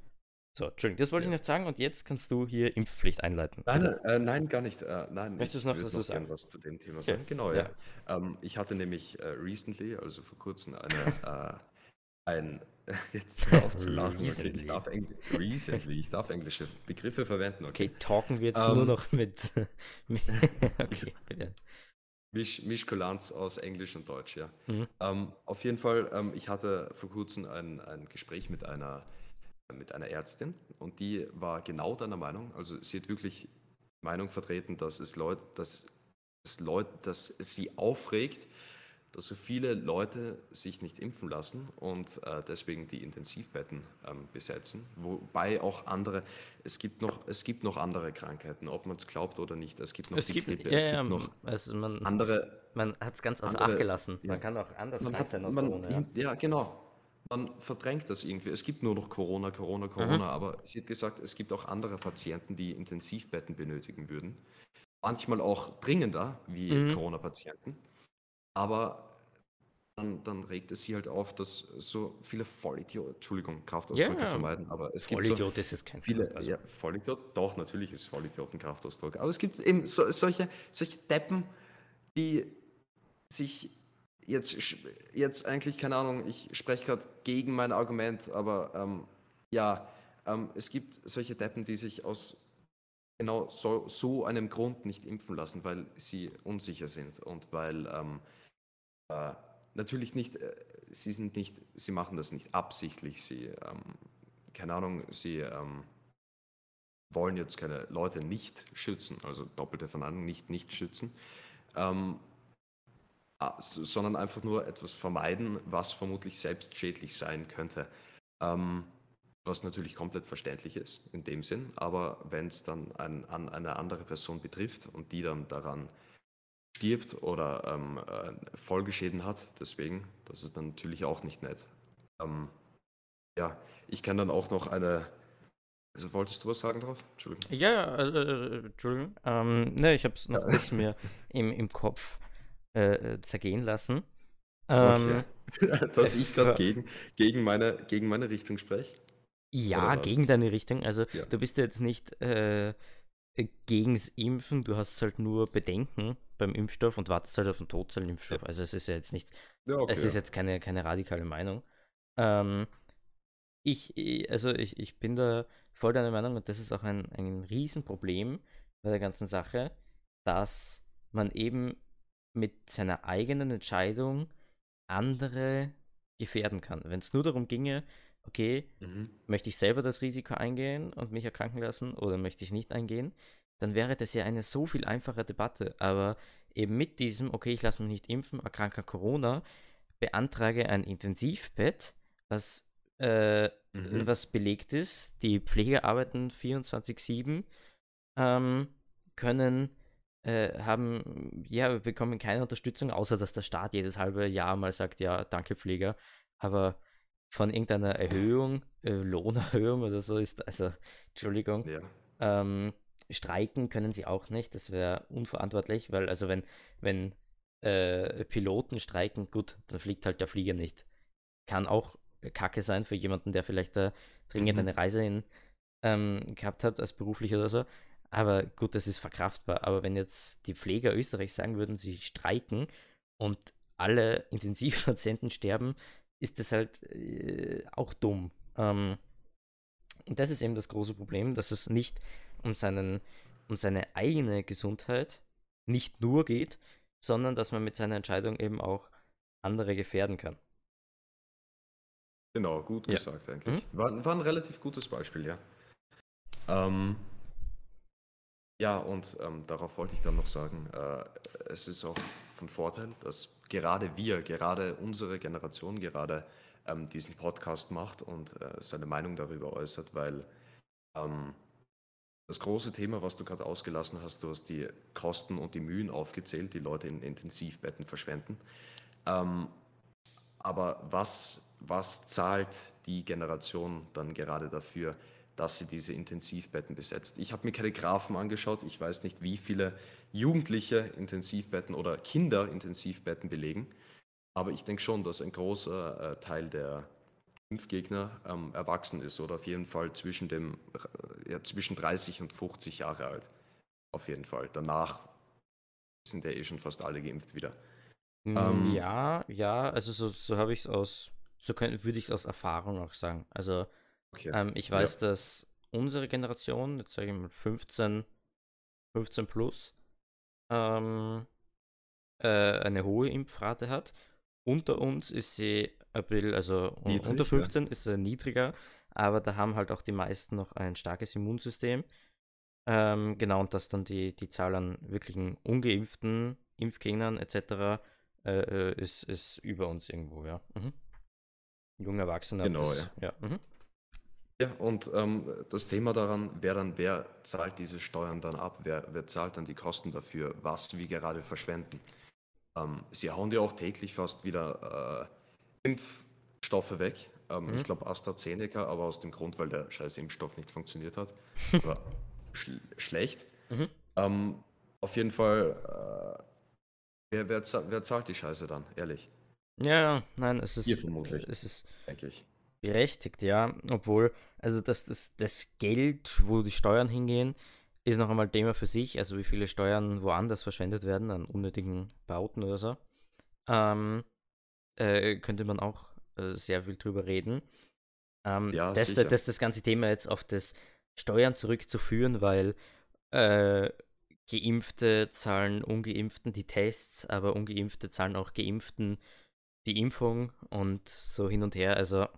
So, Entschuldigung, das wollte ich noch sagen und jetzt kannst du hier Impfpflicht einleiten. Nein, äh, nein, gar nicht. Äh, nein, Möchtest ich du noch dazu noch gern was zu dem Thema Okay, sagen. Genau, ja. ja. Ähm, ich hatte nämlich äh, recently, also vor kurzem, eine, äh, ein, jetzt hör auf zu lachen, okay, ich darf, recently, ich darf englische Begriffe verwenden, okay. Okay, talken wir jetzt Ähm. nur noch mit. mit okay, bitte. Misch, Mischkulanz aus Englisch und Deutsch, ja. Mhm. Ähm, auf jeden Fall, ähm, ich hatte vor kurzem ein, ein Gespräch mit einer, mit einer Ärztin und die war genau deiner Meinung. Also sie hat wirklich die Meinung vertreten, dass es Leute, dass es Leute, dass es sie aufregt, dass so viele Leute sich nicht impfen lassen und äh, deswegen die Intensivbetten ähm, besetzen. Wobei auch andere, es gibt noch, es gibt noch andere Krankheiten, ob man es glaubt oder nicht. Es gibt noch Es die gibt, Grippe, ja, es ja, gibt noch also man, andere man hat es ganz außer Acht gelassen. Man ja. kann auch anders man krank hat, sein aus man, Corona. Ja. ja, genau. Man verdrängt das irgendwie. Es gibt nur noch Corona, Mhm. Corona, Corona, aber sie hat gesagt, es gibt auch andere Patienten, die Intensivbetten benötigen würden. Manchmal auch dringender wie Mhm. Corona-Patienten. Aber dann, dann regt es sie halt auf, dass so viele Vollidioten, Entschuldigung, Kraftausdrücke Ja. vermeiden, aber es gibt so Vollidiot ist jetzt kein viele, also. ja, Vollidiot, doch, natürlich ist Vollidiot ein Kraftausdruck, aber es gibt eben so, solche, solche Deppen, die sich jetzt, jetzt eigentlich, keine Ahnung, ich spreche gerade gegen mein Argument, aber ähm, ja, ähm, es gibt solche Deppen, die sich aus genau so, so einem Grund nicht impfen lassen, weil sie unsicher sind und weil ähm, äh, natürlich nicht, äh, sie sind nicht, sie machen das nicht absichtlich, sie, ähm, keine Ahnung, sie ähm, wollen jetzt keine Leute nicht schützen, also doppelte Verneinung, nicht nicht schützen, ähm, sondern einfach nur etwas vermeiden, was vermutlich selbst schädlich sein könnte. Ähm, was natürlich komplett verständlich ist in dem Sinn, aber wenn es dann ein, an eine andere Person betrifft und die dann daran stirbt oder ähm, äh, Folgeschäden hat, deswegen, das ist dann natürlich auch nicht nett. Ähm, ja, ich kann dann auch noch eine. Also wolltest du was sagen drauf? Entschuldigung. Ja, äh, äh, Entschuldigung. Ähm, ne, ich habe es noch Ja. kurz mir im, im Kopf äh, äh, zergehen lassen. Ähm, Okay. Dass ich gerade ver- gegen, gegen, meine, gegen meine Richtung spreche. Ja, gegen deine Richtung. Also Ja. du bist ja jetzt nicht äh, gegens Impfen, du hast halt nur Bedenken beim Impfstoff und wartest halt auf den Todzellenimpfstoff. Also es ist ja jetzt nicht, Ja, okay. es ist jetzt keine, keine radikale Meinung. Ähm, ich, ich- also ich, ich bin da voll deiner Meinung und das ist auch ein, ein Riesenproblem bei der ganzen Sache, dass man eben mit seiner eigenen Entscheidung andere gefährden kann. Wenn es nur darum ginge, okay, Mhm. möchte ich selber das Risiko eingehen und mich erkranken lassen oder möchte ich nicht eingehen, dann wäre das ja eine so viel einfache Debatte. Aber eben mit diesem, okay, ich lasse mich nicht impfen, erkranke an Corona, beantrage ein Intensivbett, was, äh, Mhm. was belegt ist. Die Pfleger arbeiten 24-7, ähm, können, äh, haben, ja, bekommen keine Unterstützung, außer dass der Staat jedes halbe Jahr mal sagt, ja, danke Pfleger, aber von irgendeiner Erhöhung, äh, Lohnerhöhung oder so ist, also, Entschuldigung, Ja. ähm, streiken können sie auch nicht, das wäre unverantwortlich, weil, also wenn, wenn äh, Piloten streiken, gut, dann fliegt halt der Flieger nicht. Kann auch Kacke sein für jemanden, der vielleicht da dringend Mhm. eine Reise in, ähm, gehabt hat, als beruflich oder so. Aber gut, das ist verkraftbar. Aber wenn jetzt die Pfleger Österreichs sagen würden, sie streiken und alle Intensivpatienten sterben, ist das halt äh, auch dumm. Ähm, und das ist eben das große Problem, dass es nicht um, seinen, um seine eigene Gesundheit nicht nur geht, sondern dass man mit seiner Entscheidung eben auch andere gefährden kann. Genau, gut Ja. gesagt eigentlich. War, war ein relativ gutes Beispiel, ja. Ähm, ja, und ähm, darauf wollte ich dann noch sagen, äh, es ist auch von Vorteil, dass gerade wir, gerade unsere Generation gerade ähm, diesen Podcast macht und äh, seine Meinung darüber äußert, weil ähm, das große Thema, was du gerade ausgelassen hast, du hast die Kosten und die Mühen aufgezählt, die Leute in Intensivbetten verschwenden. Ähm, aber was, was zahlt die Generation dann gerade dafür, dass sie diese Intensivbetten besetzt? Ich habe mir keine Graphen angeschaut. Ich weiß nicht, wie viele Jugendliche Intensivbetten oder Kinder Intensivbetten belegen. Aber ich denke schon, dass ein großer äh, Teil der Impfgegner ähm, erwachsen ist oder auf jeden Fall zwischen dem äh, ja, zwischen 30 und 50 Jahre alt. Auf jeden Fall. Danach sind ja eh schon fast alle geimpft wieder. Mm, Ähm, Ja, ja, also so, so habe ich es aus, so würde ich es aus Erfahrung auch sagen. Also okay. ähm, ich Ja. weiß, dass unsere Generation, jetzt sage ich mal 15, 15 plus, ähm, äh, eine hohe Impfrate hat. Unter uns ist sie ein bisschen, also Niedrig, unter ja. 15 ist sie niedriger, aber da haben halt auch die meisten noch ein starkes Immunsystem. Ähm, genau, und dass dann die, die Zahl an wirklichen ungeimpften Impfgegnern etc. Äh, äh, ist, ist über uns irgendwo, ja. Mhm. Junge Erwachsene. Genau, bis, ja. Mhm. Ja, und ähm, das Thema daran wäre dann, wer zahlt diese Steuern dann ab? Wer, wer zahlt dann die Kosten dafür, was wir gerade verschwenden? Ähm, sie hauen ja auch täglich fast wieder äh, Impfstoffe weg. Ähm, Mhm. Ich glaube AstraZeneca, aber aus dem Grund, weil der scheiß Impfstoff nicht funktioniert hat. Aber schl schlecht. Mhm. Ähm, auf jeden Fall, äh, wer, wer, zahlt, wer zahlt die Scheiße dann, ehrlich, Ja, nein, es ist, Ihr vermutlich. es ist denke ich. Berechtigt, ja. Obwohl, also das, das, das Geld, wo die Steuern hingehen, ist noch einmal Thema für sich. Also wie viele Steuern woanders verschwendet werden, an unnötigen Bauten oder so. Ähm, äh, könnte man auch äh, sehr viel drüber reden. Ähm, Ja, das, sicher. das, das ganze Thema jetzt auf das Steuern zurückzuführen, weil äh, Geimpfte zahlen Ungeimpften die Tests, aber Ungeimpfte zahlen auch Geimpften die Impfung und so hin und her. Also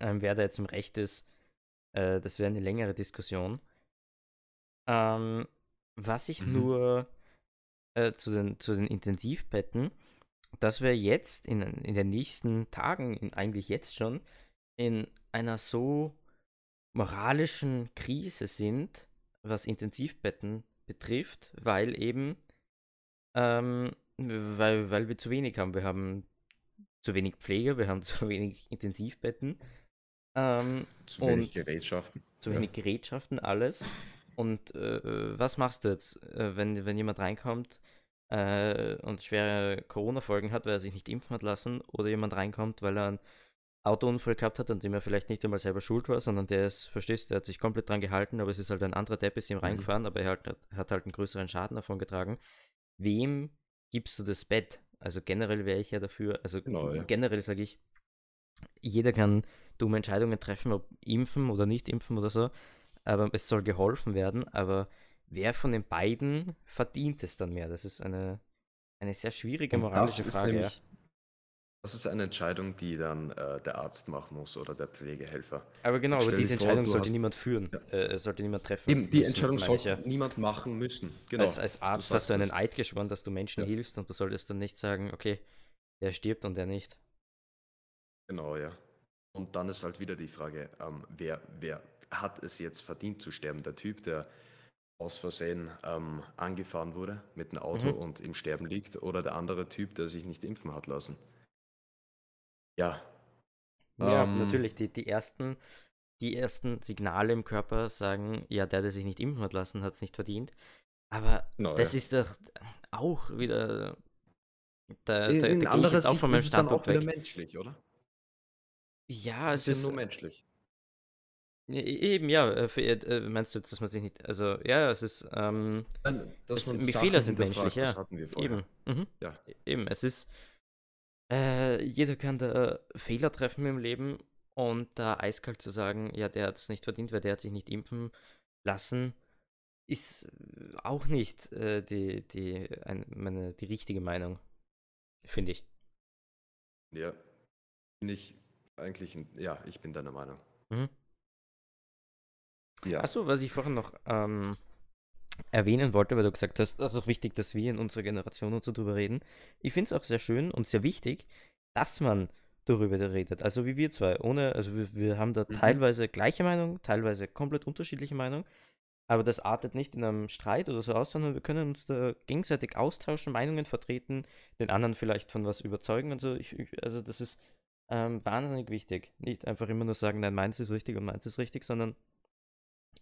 ähm, wer da jetzt im Recht ist, äh, das wäre eine längere Diskussion. Ähm, was ich Mhm. nur äh, zu, den, zu den Intensivbetten, dass wir jetzt in, in den nächsten Tagen, in, eigentlich jetzt schon, in einer so moralischen Krise sind, was Intensivbetten betrifft, weil eben, ähm, weil, weil wir zu wenig haben. Wir haben zu wenig Pfleger, wir haben zu wenig Intensivbetten, ähm, Zu wenig Gerätschaften. zu Ja. wenig Gerätschaften, alles. Und äh, was machst du jetzt, äh, wenn, wenn jemand reinkommt äh, und schwere Corona-Folgen hat, weil er sich nicht impfen hat lassen, oder jemand reinkommt, weil er einen Autounfall gehabt hat, an dem er vielleicht nicht einmal selber schuld war, sondern der ist, verstehst du, der hat sich komplett dran gehalten, aber es ist halt ein anderer Depp ist ihm Mhm. reingefahren, aber er hat, hat halt einen größeren Schaden davon getragen. Wem gibst du das Bett? Also generell wäre ich ja dafür, also Genau, ja. generell sage ich, jeder kann dumme Entscheidungen treffen, ob impfen oder nicht impfen oder so, aber es soll geholfen werden, aber wer von den beiden verdient es dann mehr? Das ist eine, eine sehr schwierige moralische Frage. nämlich, das ist eine Entscheidung, die dann äh, der Arzt machen muss oder der Pflegehelfer. Aber genau, aber diese vor, Entscheidung du sollte hast- niemand führen, Ja. äh, sollte niemand treffen. Eben, die müssen, Entscheidung sollte ja. niemand machen müssen. Genau. Als, als Arzt hast du einen. Eid geschworen, dass du Menschen Ja. hilfst und du solltest dann nicht sagen, okay, der stirbt und der nicht. Genau, ja. Und dann ist halt wieder die Frage, ähm, wer, wer hat es jetzt verdient zu sterben? Der Typ, der aus Versehen ähm, angefahren wurde mit einem Auto Mhm. und im Sterben liegt, oder der andere Typ, der sich nicht impfen hat lassen? Ja, Ja, Ähm, natürlich, die, die, ersten, die ersten Signale im Körper sagen, ja, der, der sich nicht impfen hat lassen, hat es nicht verdient. Aber genau. das ja. ist doch auch wieder. Da, in, da, da in ich anderer jetzt auch Sicht von ist meinem es dann auch Standpunkt wieder weg. menschlich, oder? Ja, es es ist ist. nur menschlich. e- Eben, ja, äh, für, äh, meinst du jetzt, dass man sich nicht. Also, ja, es ist. Ähm, Nein, dass Es- Fehler sind menschlich, Das ja. hatten wir vorher. Eben. Mhm. Ja. Eben, es ist. Äh, jeder kann da Fehler treffen im Leben und da eiskalt zu sagen, ja, der hat es nicht verdient, weil der hat sich nicht impfen lassen, ist äh, auch nicht äh, die, die, ein, meine, die richtige Meinung, finde ich. Ja. Bin ich eigentlich, ein, ja, ich bin deiner Meinung. Mhm. Ja. Achso, was ich vorhin noch ähm, erwähnen wollte, weil du gesagt hast, das ist auch wichtig, dass wir in unserer Generation und so drüber reden. Ich finde es auch sehr schön und sehr wichtig, dass man darüber redet. Also wie wir zwei. Ohne, also wir, wir haben da Mhm. teilweise gleiche Meinung, teilweise komplett unterschiedliche Meinung. Aber das artet nicht in einem Streit oder so aus, sondern wir können uns da gegenseitig austauschen, Meinungen vertreten, den anderen vielleicht von was überzeugen und so. Ich, ich, also das ist ähm, wahnsinnig wichtig. Nicht einfach immer nur sagen, nein, meins ist richtig und meins ist richtig, sondern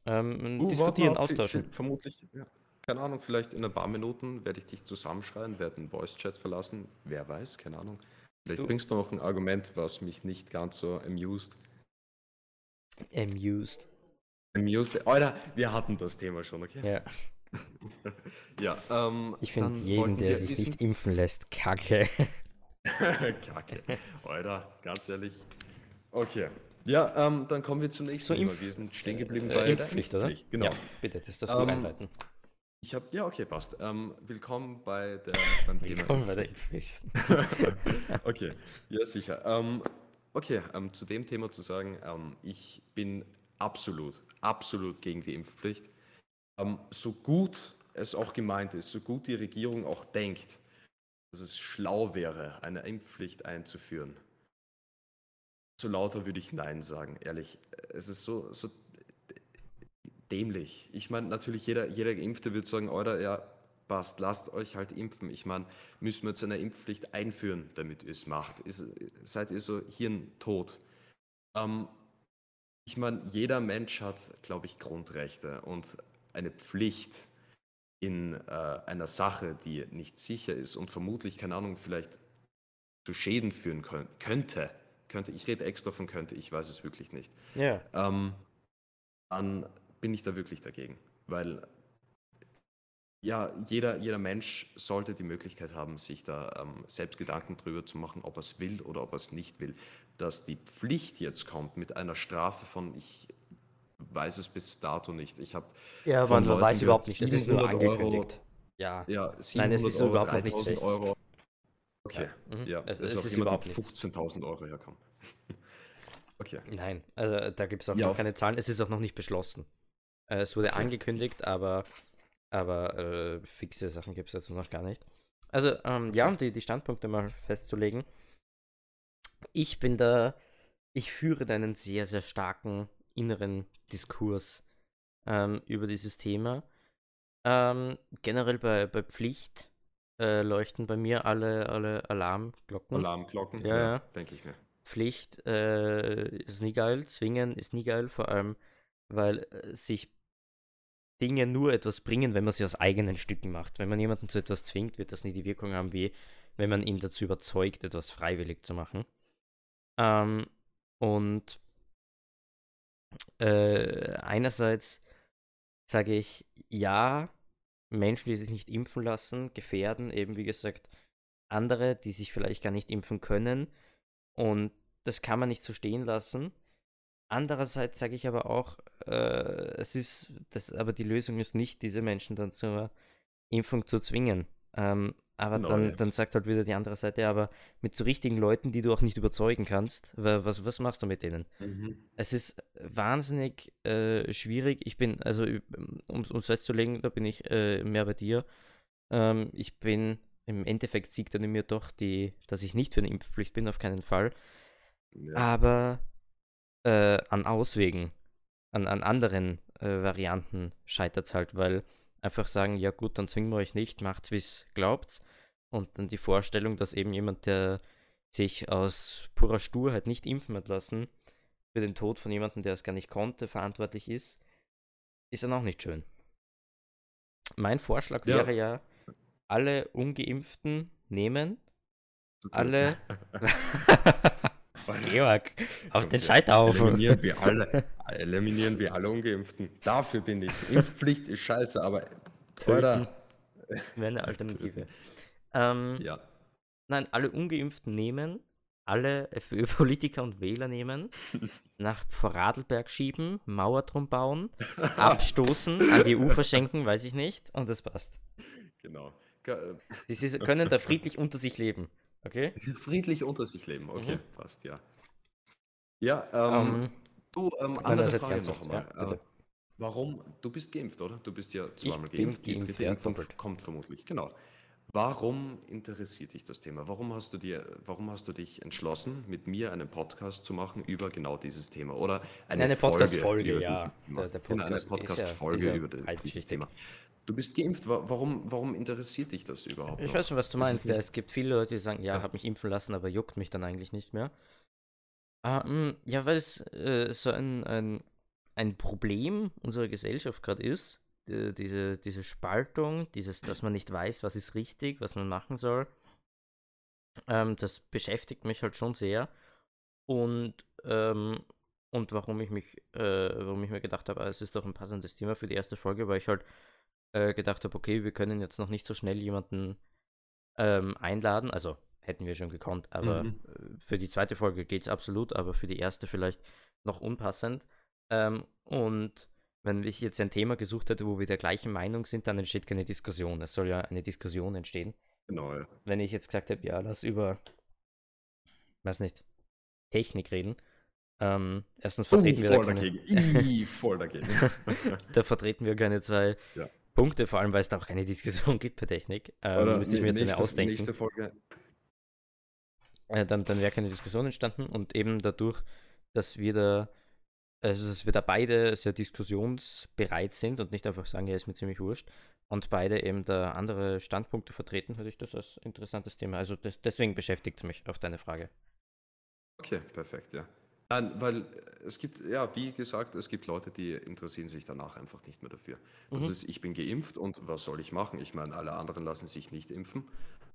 ähm, Du, diskutieren, austauschen. vi- Vermutlich, ja. keine Ahnung, vielleicht in ein paar Minuten werde ich dich zusammenschreien, werde einen Voice-Chat verlassen. Wer weiß, keine Ahnung. Vielleicht Du- bringst du noch ein Argument, was mich nicht ganz so amused. Amused. Amused. Alter, wir hatten das Thema schon, okay? Ja. Ja, ähm, Ich finde jeden, der sich nicht impfen lässt, kacke. Kacke. Alter, ganz ehrlich. Okay. Ja, ähm, dann kommen wir zum nächsten So Thema. Impf- Wir sind stehen geblieben Äh, bei Impfpflicht, der oder? Impfpflicht. Genau. Ja, bitte, das darfst du Ähm, einleiten. Ich habe, ja, okay, passt. Ähm, willkommen bei der, beim Thema Willkommen bei der Impfpflicht. okay, ja sicher. Ähm, okay, ähm, zu dem Thema zu sagen, ähm, ich bin absolut, absolut gegen die Impfpflicht. So gut es auch gemeint ist, so gut die Regierung auch denkt, dass es schlau wäre, eine Impfpflicht einzuführen, so lauter würde ich Nein sagen, ehrlich. Es ist so, so dämlich. Ich meine, natürlich jeder, jeder Geimpfte wird sagen, oder ja, passt, lasst euch halt impfen. Ich meine, müssen wir jetzt eine Impfpflicht einführen, damit ihr es macht? Ist, seid ihr so hirntot? Ähm, ich meine, jeder Mensch hat, glaube ich, Grundrechte und eine Pflicht in äh, einer Sache, die nicht sicher ist und vermutlich, keine Ahnung, vielleicht zu Schäden führen könnt, könnte, könnte, ich rede extra von könnte, ich weiß es wirklich nicht, Ja. ähm, dann bin ich da wirklich dagegen. Weil ja, jeder, jeder Mensch sollte die Möglichkeit haben, sich da ähm, selbst Gedanken drüber zu machen, ob er es will oder ob er es nicht will. Dass die Pflicht jetzt kommt mit einer Strafe von, ich weiß es bis dato nicht. Ich habe Ja, man, Leuten weiß gehört, überhaupt nicht, es ist nur 700 Euro. angekündigt. Ja. ja 700 Nein, es ist Euro, überhaupt noch nicht 3000 fest. Euro. Okay, Ja, mhm. ja, Es- es, es ist ist jemand überhaupt mit nichts. 15.000 Euro herkommen. okay. Nein, also da gibt es auch Ja, noch keine Zahlen. Es ist auch noch nicht beschlossen. Äh, es wurde Okay. angekündigt, aber, aber äh, fixe Sachen gibt es dazu noch gar nicht. Also, ähm, ja, um die, die Standpunkte mal festzulegen. Ich bin da, ich führe da einen sehr, sehr starken inneren Diskurs ähm, über dieses Thema. Ähm, generell bei, bei Pflicht äh, leuchten bei mir alle, alle Alarmglocken. Alarmglocken, Ja, ja. denke ich mir. Pflicht äh, ist nie geil, zwingen ist nie geil, vor allem, weil äh, sich Dinge nur etwas bringen, wenn man sie aus eigenen Stücken macht. Wenn man jemanden zu etwas zwingt, wird das nie die Wirkung haben, wie wenn man ihn dazu überzeugt, etwas freiwillig zu machen. Ähm, und äh, einerseits sage ich, ja, Menschen, die sich nicht impfen lassen, gefährden eben, wie gesagt, andere, die sich vielleicht gar nicht impfen können. Und das kann man nicht so stehen lassen. Andererseits sage ich aber auch, äh, es ist, das, aber die Lösung ist nicht, diese Menschen dann zur Impfung zu zwingen. Ähm, aber Genau, dann, ja. dann sagt halt wieder die andere Seite, aber mit so richtigen Leuten, die du auch nicht überzeugen kannst, wa- was, was machst du mit denen? Mhm. Es ist wahnsinnig äh, schwierig. Ich bin, also um es festzulegen, da bin ich äh, mehr bei dir. Ähm, ich bin, im Endeffekt siegt dann in mir doch die, dass ich nicht für eine Impfpflicht bin, auf keinen Fall. Ja. Aber äh, an Auswegen, an, an anderen äh, Varianten scheitert es halt, weil einfach sagen, ja gut, dann zwingen wir euch nicht, macht's wie es glaubt. Und dann die Vorstellung, dass eben jemand, der sich aus purer Sturheit nicht impfen hat lassen, für den Tod von jemandem, der es gar nicht konnte, verantwortlich ist, ist dann auch nicht schön. Mein Vorschlag Ja. wäre ja, alle Ungeimpften nehmen, alle. Georg, auf den Scheiterhaufen. Eliminieren wir alle. Eliminieren wir alle Ungeimpften. Dafür bin ich. Impfpflicht ist scheiße, aber. Alter. wäre eine Alternative. Ähm, Ja. Nein, alle Ungeimpften nehmen, alle FPÖ-Politiker und Wähler nehmen, nach Vorarlberg schieben, Mauer drum bauen, abstoßen, an die Ufer schenken, weiß ich nicht, und das passt. Genau. Ge- Sie, sie können da friedlich unter sich leben, okay? Friedlich unter sich leben. Okay, Mhm. passt, ja. Ja, ähm, Ähm, du, ähm, andere Frage ganz noch oft, mal. ja. Äh, warum? Du bist geimpft, oder? Du bist ja zweimal bin geimpft. Die geimpft, dritte ja, kommt vermutlich, genau. Warum interessiert dich das Thema? Warum hast du dir, warum hast du dich entschlossen, mit mir einen Podcast zu machen über genau dieses Thema? Oder eine, Eine Folge Podcast-Folge, über ja. Der- der Genau, eine Podcast ja- Podcast-Folge ja über dieses. Thema. Du bist geimpft. Wa- Warum, warum interessiert dich das überhaupt? Ich noch? weiß schon, was du meinst. nicht- Es gibt viele Leute, die sagen, ja, Ja. habe mich impfen lassen, aber juckt mich dann eigentlich nicht mehr. Ähm, ja, weil es äh, so ein, ein, ein Problem unserer Gesellschaft gerade ist. Die, diese, diese Spaltung, dieses, dass man nicht weiß, was ist richtig, was man machen soll. Ähm, das beschäftigt mich halt schon sehr. Und, ähm, und warum ich mich, äh, warum ich mir gedacht habe, es ist doch ein passendes Thema für die erste Folge, weil ich halt äh, gedacht habe, okay, wir können jetzt noch nicht so schnell jemanden ähm, einladen. Also hätten wir schon gekonnt, aber mhm. Äh, für die zweite Folge geht es absolut, aber für die erste vielleicht noch unpassend. Ähm, und wenn ich jetzt ein Thema gesucht hätte, wo wir der gleichen Meinung sind, dann entsteht keine Diskussion. Es soll ja eine Diskussion entstehen. Genau, ja. Wenn ich jetzt gesagt habe, ja, lass über, weiß nicht, Technik reden. Ähm, erstens vertreten uh, wir da keine, dagegen. voll dagegen. da vertreten wir keine zwei ja. Punkte, vor allem weil es da auch keine Diskussion gibt bei Technik. Ähm, müsste ich mir jetzt eine ausdenken. Nächste Folge. Äh, dann dann wäre keine Diskussion entstanden und eben dadurch, dass wir da also dass wir da beide sehr diskussionsbereit sind und nicht einfach sagen, ja, ist mir ziemlich wurscht. Und beide eben da andere Standpunkte vertreten, hatte ich das als interessantes Thema. Also das, deswegen beschäftigt es mich auf deine Frage. Okay, perfekt, ja. Nein, weil es gibt, ja, wie gesagt, es gibt Leute, die interessieren sich danach einfach nicht mehr dafür. Das mhm. ist, ich bin geimpft und was soll ich machen? Ich meine, alle anderen lassen sich nicht impfen.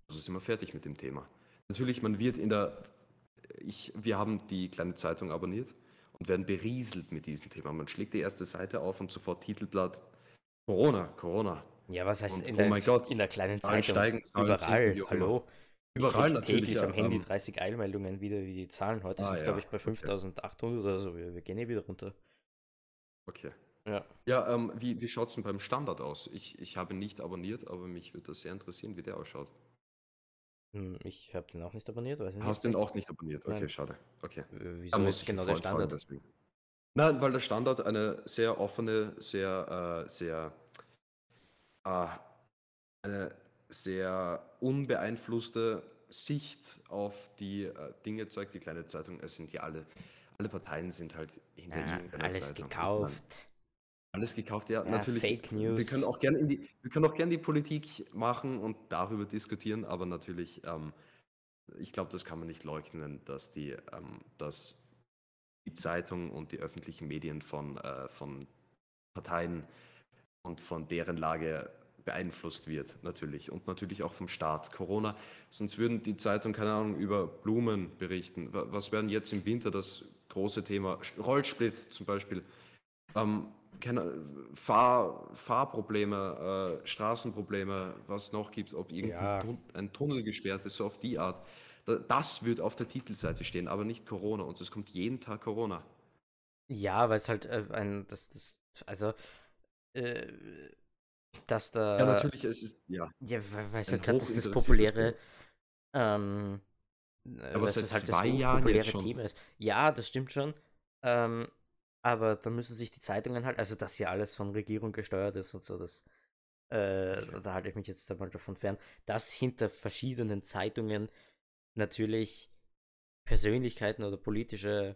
Also sind wir fertig mit dem Thema. Natürlich, man wird in der, ich, wir haben die kleine Zeitung abonniert und werden berieselt mit diesem Thema. Man schlägt die erste Seite auf und sofort Titelblatt Corona, Corona. Ja, was heißt und, in, oh der, Gott, in der kleinen Zeitung? Steigen, überall, hallo. Überall ich natürlich. täglich ja, am Handy 30 ähm, Eilmeldungen wieder, wie die Zahlen. Heute ah, sind es, ja, glaube ich, bei 5800 okay. oder so. Wir, wir, gehen eh wieder runter. Okay. Ja, ja ähm, wie, wie schaut es denn beim Standard aus? Ich, ich habe nicht abonniert, aber mich würde das sehr interessieren, wie der ausschaut. Hm, ich habe den auch nicht abonniert, weiß nicht. Hast den auch nicht abonniert? Okay, Nein. schade. Okay. Wieso ist genau der Standard? Deswegen. Nein, weil der Standard eine sehr offene, sehr, äh, sehr, äh, eine sehr unbeeinflusste Sicht auf die äh, Dinge zeigt. Die kleine Zeitung, es sind ja alle, alle Parteien sind halt hinter ja, irgendeiner alles Zeitung. gekauft. Alles gekauft, ja, ja, natürlich. Fake News. Wir können auch gerne in die, wir können auch gerne die Politik machen und darüber diskutieren, aber natürlich, ähm, ich glaube, das kann man nicht leugnen, dass die, ähm, dass die Zeitung und die öffentlichen Medien von, äh, von Parteien und von deren Lage beeinflusst wird, natürlich. Und natürlich auch vom Staat. Corona, sonst würden die Zeitung, keine Ahnung, über Blumen berichten. Was werden jetzt im Winter das große Thema? Rollsplit zum Beispiel. Ähm, keine, Fahr, Fahrprobleme, äh, Straßenprobleme, was noch gibt, ob irgendein ja. Tunnel gesperrt ist, so auf die Art. Das wird auf der Titelseite stehen, aber nicht Corona. Und es kommt jeden Tag Corona. Ja, weil es halt äh, ein, das, das, also, äh, dass da. Ja, natürlich, es ist, ja. Ja, weil es halt gerade das, das populäre, ähm, aber seit halt zwei Jahren populäre Thema ist. Ja, das stimmt schon. Ähm, aber da müssen sich die Zeitungen halt, also dass hier alles von Regierung gesteuert ist und so, das, äh, da halte ich mich jetzt einmal davon fern, dass hinter verschiedenen Zeitungen natürlich Persönlichkeiten oder politische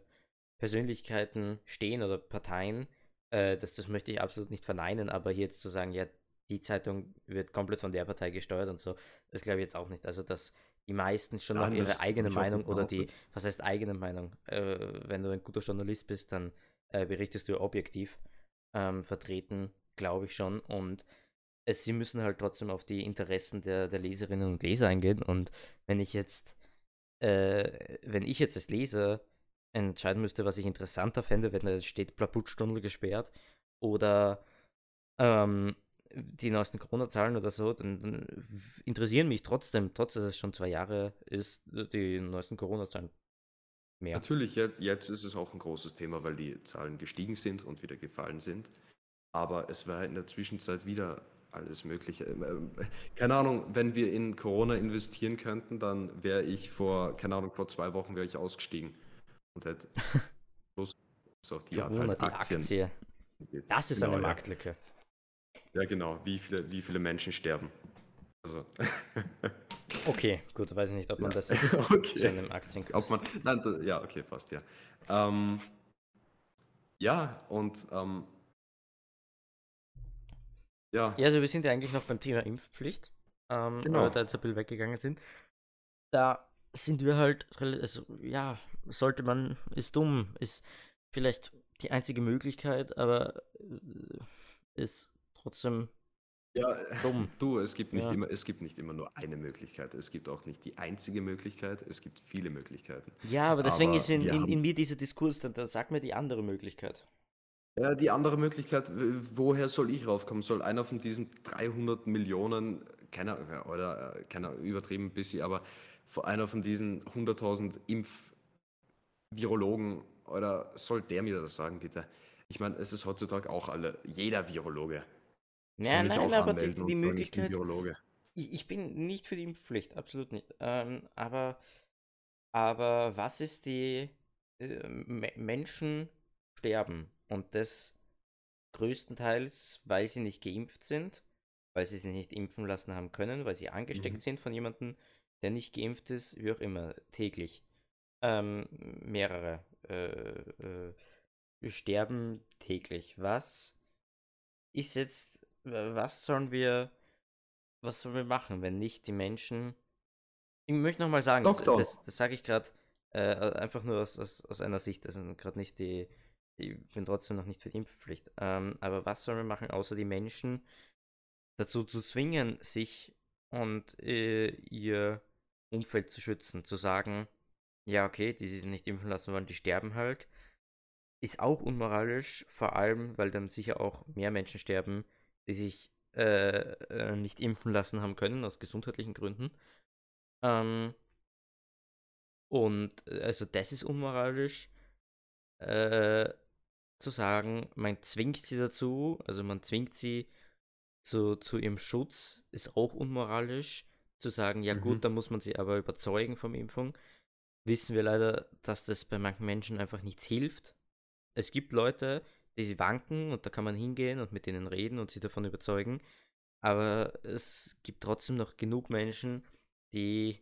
Persönlichkeiten stehen oder Parteien, äh, das, das möchte ich absolut nicht verneinen, aber hier jetzt zu sagen, ja, die Zeitung wird komplett von der Partei gesteuert und so, das glaube ich jetzt auch nicht. Also, dass die meisten schon noch ihre eigene Meinung oder die, was heißt eigene Meinung? Äh, wenn du ein guter Journalist bist, dann äh, berichtest du objektiv ähm, vertreten, glaube ich schon. Und es, sie müssen halt trotzdem auf die Interessen der, der Leserinnen und Leser eingehen. Und wenn ich jetzt, äh, wenn ich jetzt als Leser entscheiden müsste, was ich interessanter fände, wenn da steht Plaputztunnel gesperrt oder ähm, die neuesten Corona-Zahlen oder so, dann, dann, interessieren mich trotzdem, trotz dass es schon zwei Jahre ist, die neuesten Corona-Zahlen mehr. Natürlich, jetzt ist es auch ein großes Thema, weil die Zahlen gestiegen sind und wieder gefallen sind. Aber es war in der Zwischenzeit wieder alles Mögliche. Ähm, ähm, keine Ahnung, wenn wir in Corona investieren könnten, dann wäre ich vor, keine Ahnung, vor zwei Wochen wäre ich ausgestiegen und hätte bloß auf die Corona, Art halt die Aktien. Aktie. Das ist genau, eine Marktlücke. Ja. Ja, genau. Wie viele, wie viele Menschen sterben. Also. Okay, gut, weiß ich nicht, ob man ja. das jetzt okay. zu einem Aktienkurs. Ob man, nein, da, ja, okay, passt, ja. Ähm, ja, und ähm, ja. Ja, also wir sind ja eigentlich noch beim Thema Impfpflicht, ähm, genau. weil wir da jetzt ein bisschen weggegangen sind. Da sind wir halt, also ja, sollte man, ist dumm, ist vielleicht die einzige Möglichkeit, aber äh, ist trotzdem Ja, dumm. Du, es gibt, nicht ja. immer, es gibt nicht immer nur eine Möglichkeit. Es gibt auch nicht die einzige Möglichkeit. Es gibt viele Möglichkeiten. Ja, aber deswegen aber ist in, in, in, mir dieser Diskurs, dann, dann sag mir die andere Möglichkeit. Ja, die andere Möglichkeit, woher soll ich raufkommen? Soll einer von diesen 300 Millionen, keiner, oder keiner übertrieben ein bisschen, aber einer von diesen 100.000 Impfvirologen, oder soll der mir das sagen, bitte? Ich meine, es ist heutzutage auch alle, jeder Virologe ja, nein, aber die, die Möglichkeit. Ich, ich, bin nicht für die Impfpflicht, absolut nicht. Ähm, aber, aber was ist die äh, Menschen sterben und das größtenteils, weil sie nicht geimpft sind, weil sie sich nicht impfen lassen haben können, weil sie angesteckt mhm. sind von jemandem, der nicht geimpft ist, wie auch immer, täglich. Ähm, mehrere äh, äh, sterben täglich. Was ist jetzt was sollen wir, was sollen wir machen, wenn nicht die Menschen. Ich möchte nochmal sagen, Lockdown. das, das sage ich gerade äh, einfach nur aus, aus, aus einer Sicht, das sind gerade nicht die, ich bin trotzdem noch nicht für die Impfpflicht. Ähm, aber was sollen wir machen, außer die Menschen dazu zu zwingen, sich und äh, ihr Umfeld zu schützen, zu sagen, ja, okay, die sich nicht impfen lassen wollen, die sterben halt, ist auch unmoralisch, vor allem, weil dann sicher auch mehr Menschen sterben, die sich äh, äh, nicht impfen lassen haben können, aus gesundheitlichen Gründen. Ähm, und äh, also das ist unmoralisch. Äh, zu sagen, man zwingt sie dazu, also man zwingt sie zu, zu ihrem Schutz, ist auch unmoralisch. Zu sagen, ja mhm. gut, dann muss man sie aber überzeugen vom Impfung. Wissen wir leider, dass das bei manchen Menschen einfach nichts hilft. Es gibt Leute, die sie wanken und da kann man hingehen und mit denen reden und sie davon überzeugen. Aber es gibt trotzdem noch genug Menschen, die,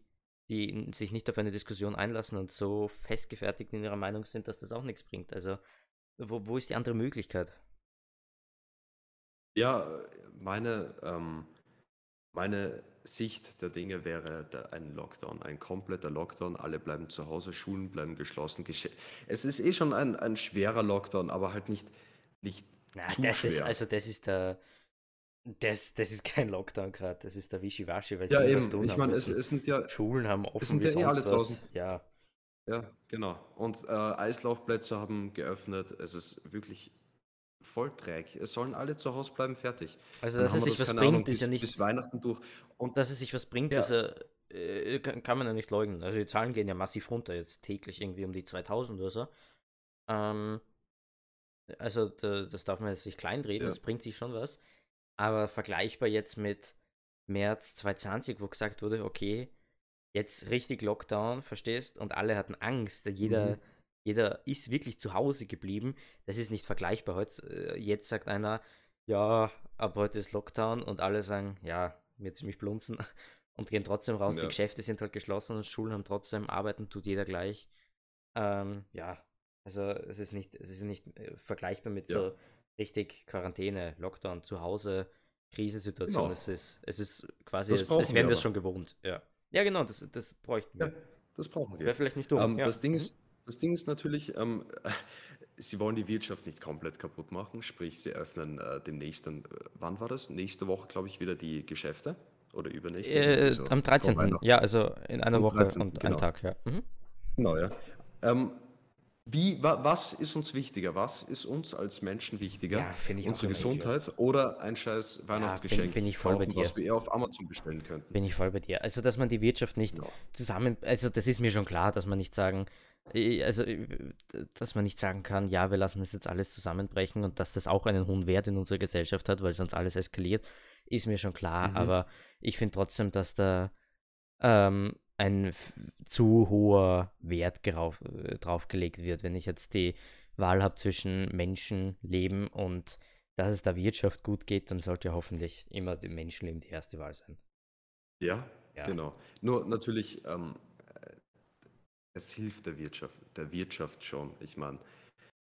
die sich nicht auf eine Diskussion einlassen und so festgefertigt in ihrer Meinung sind, dass das auch nichts bringt. Also, wo, wo ist die andere Möglichkeit? Ja, meine, ähm, meine Sicht der Dinge wäre ein Lockdown, ein kompletter Lockdown. Alle bleiben zu Hause, Schulen bleiben geschlossen. Es ist eh schon ein, ein schwerer Lockdown, aber halt nicht, nicht Na, zu das schwer. Ist, also das ist der, das, das ist kein Lockdown gerade, das ist der Wischiwaschi, weil ja, sie eben. was tun ich meine, es, es, sind ja Schulen haben offen, es sind ja eh alle draußen. Ja. Ja, genau. Und äh, Eislaufplätze haben geöffnet. Es ist wirklich voll Dreck. Es sollen alle zu Hause bleiben, fertig. Also, dass es sich das, was bringt, Ahnung, ist bis, ja nicht. Bis Weihnachten durch. Und dass es sich was bringt, ja. ist ja, äh, kann man ja nicht leugnen. Also, die Zahlen gehen ja massiv runter, jetzt täglich irgendwie um die 2000 oder so. Ähm, also, da, das darf man jetzt nicht kleinreden, ja. das bringt sich schon was. Aber vergleichbar jetzt mit März 2020, wo gesagt wurde, okay, jetzt richtig Lockdown, verstehst? Und alle hatten Angst. Jeder. Mhm jeder ist wirklich zu Hause geblieben. Das ist nicht vergleichbar. Heute, äh, jetzt sagt einer, ja, ab heute ist Lockdown und alle sagen, ja, mir ziemlich blunzen und gehen trotzdem raus. Ja. Die Geschäfte sind halt geschlossen und Schulen haben trotzdem, arbeiten tut jeder gleich. Ähm, ja, also es ist nicht, es ist nicht äh, vergleichbar mit ja. so richtig Quarantäne, Lockdown, zu Hause, Krisensituation. Genau. Es ist, es ist quasi, es, es wären wir schon gewohnt. Ja, ja genau, das, das bräuchten wir. Ja, das brauchen wir. Wäre vielleicht nicht dumm. Um, ähm. Das Ding ist, das Ding ist natürlich, ähm, sie wollen die Wirtschaft nicht komplett kaputt machen, sprich, sie öffnen äh, demnächst dann, äh, wann war das? Nächste Woche, glaube ich, wieder die Geschäfte oder übernächste? Äh, also am 13. Ja, also in einer Woche 13, und genau. einen Tag, ja. Mhm. Genau, ja. Ähm, wie, wa, was ist uns wichtiger? Was ist uns als Menschen wichtiger? Ja, Unsere Gesundheit oder ein scheiß Weihnachtsgeschenk, ja, bin, bin ich voll kaufen, bei dir. was wir eher auf Amazon bestellen könnten? Bin ich voll bei dir. Also, dass man die Wirtschaft nicht ja. zusammen, also das ist mir schon klar, dass man nicht sagen, also, dass man nicht sagen kann, ja, wir lassen das jetzt alles zusammenbrechen und dass das auch einen hohen Wert in unserer Gesellschaft hat, weil sonst alles eskaliert, ist mir schon klar. Mhm. Aber ich finde trotzdem, dass da ähm, ein zu hoher Wert äh, draufgelegt wird. Wenn ich jetzt die Wahl habe zwischen Menschenleben und dass es der Wirtschaft gut geht, dann sollte hoffentlich immer die Menschenleben die erste Wahl sein. Ja, ja. genau. Nur natürlich, ähm, es hilft der Wirtschaft, der Wirtschaft schon. Ich meine,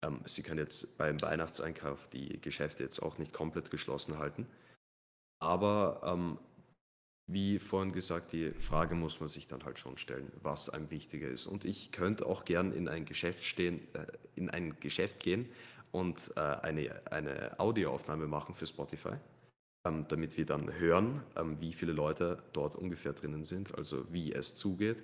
ähm, sie kann jetzt beim Weihnachtseinkauf die Geschäfte jetzt auch nicht komplett geschlossen halten. Aber ähm, wie vorhin gesagt, die Frage muss man sich dann halt schon stellen, was einem wichtiger ist. Und ich könnte auch gern in ein Geschäft stehen, äh, in ein Geschäft gehen und äh, eine, eine Audioaufnahme machen für Spotify. ähm, damit wir dann hören, ähm, wie viele Leute dort ungefähr drinnen sind, also wie es zugeht.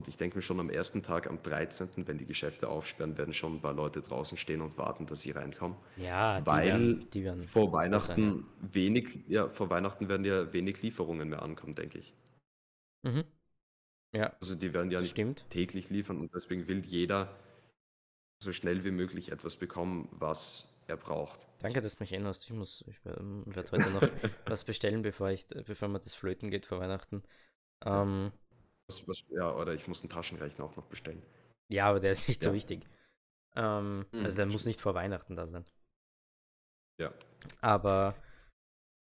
Und ich denke mir schon am ersten Tag, am 13., wenn die Geschäfte aufsperren, werden schon ein paar Leute draußen stehen und warten, dass sie reinkommen. Ja, die Weil werden, die werden vor sein, ja. Weihnachten wenig, ja, vor Weihnachten werden ja wenig Lieferungen mehr ankommen, denke ich. Mhm. Ja, Also die werden ja nicht stimmt. täglich liefern und deswegen will jeder so schnell wie möglich etwas bekommen, was er braucht. Danke, dass du mich erinnerst. Ich muss, ich werde heute noch was bestellen, bevor ich, bevor mir das flöten geht vor Weihnachten. Ähm, Was, was, ja, oder ich muss einen Taschenrechner auch noch bestellen. ja, aber der ist nicht so Ja. wichtig. Ähm, Hm, also der muss nicht vor Weihnachten da sein. Ja. Aber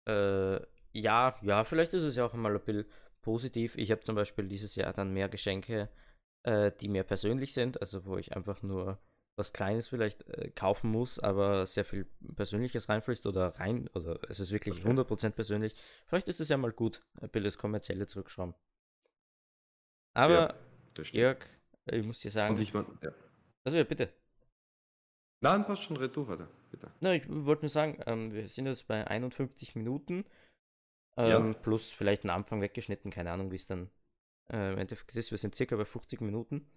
äh, ja, ja, vielleicht ist es ja auch mal ein bisschen positiv. Ich habe zum Beispiel dieses Jahr dann mehr Geschenke, äh, die mir persönlich sind, also wo ich einfach nur was Kleines vielleicht äh, kaufen muss, aber sehr viel Persönliches reinfließt oder rein, oder es ist wirklich Okay. 100% persönlich. Vielleicht ist es ja mal gut, ein bisschen das Kommerzielle zurückschrauben. Aber, Ja. Jörg, ich muss dir sagen, Und ich meine, ja. also ja, bitte. Nein, passt schon, red du weiter, bitte. Na, ich wollte nur sagen, ähm, wir sind jetzt bei 51 Minuten. Ja. Ähm, Plus vielleicht einen Anfang weggeschnitten, keine Ahnung, wie es dann äh, im Endeffekt ist. Wir sind circa bei 50 Minuten.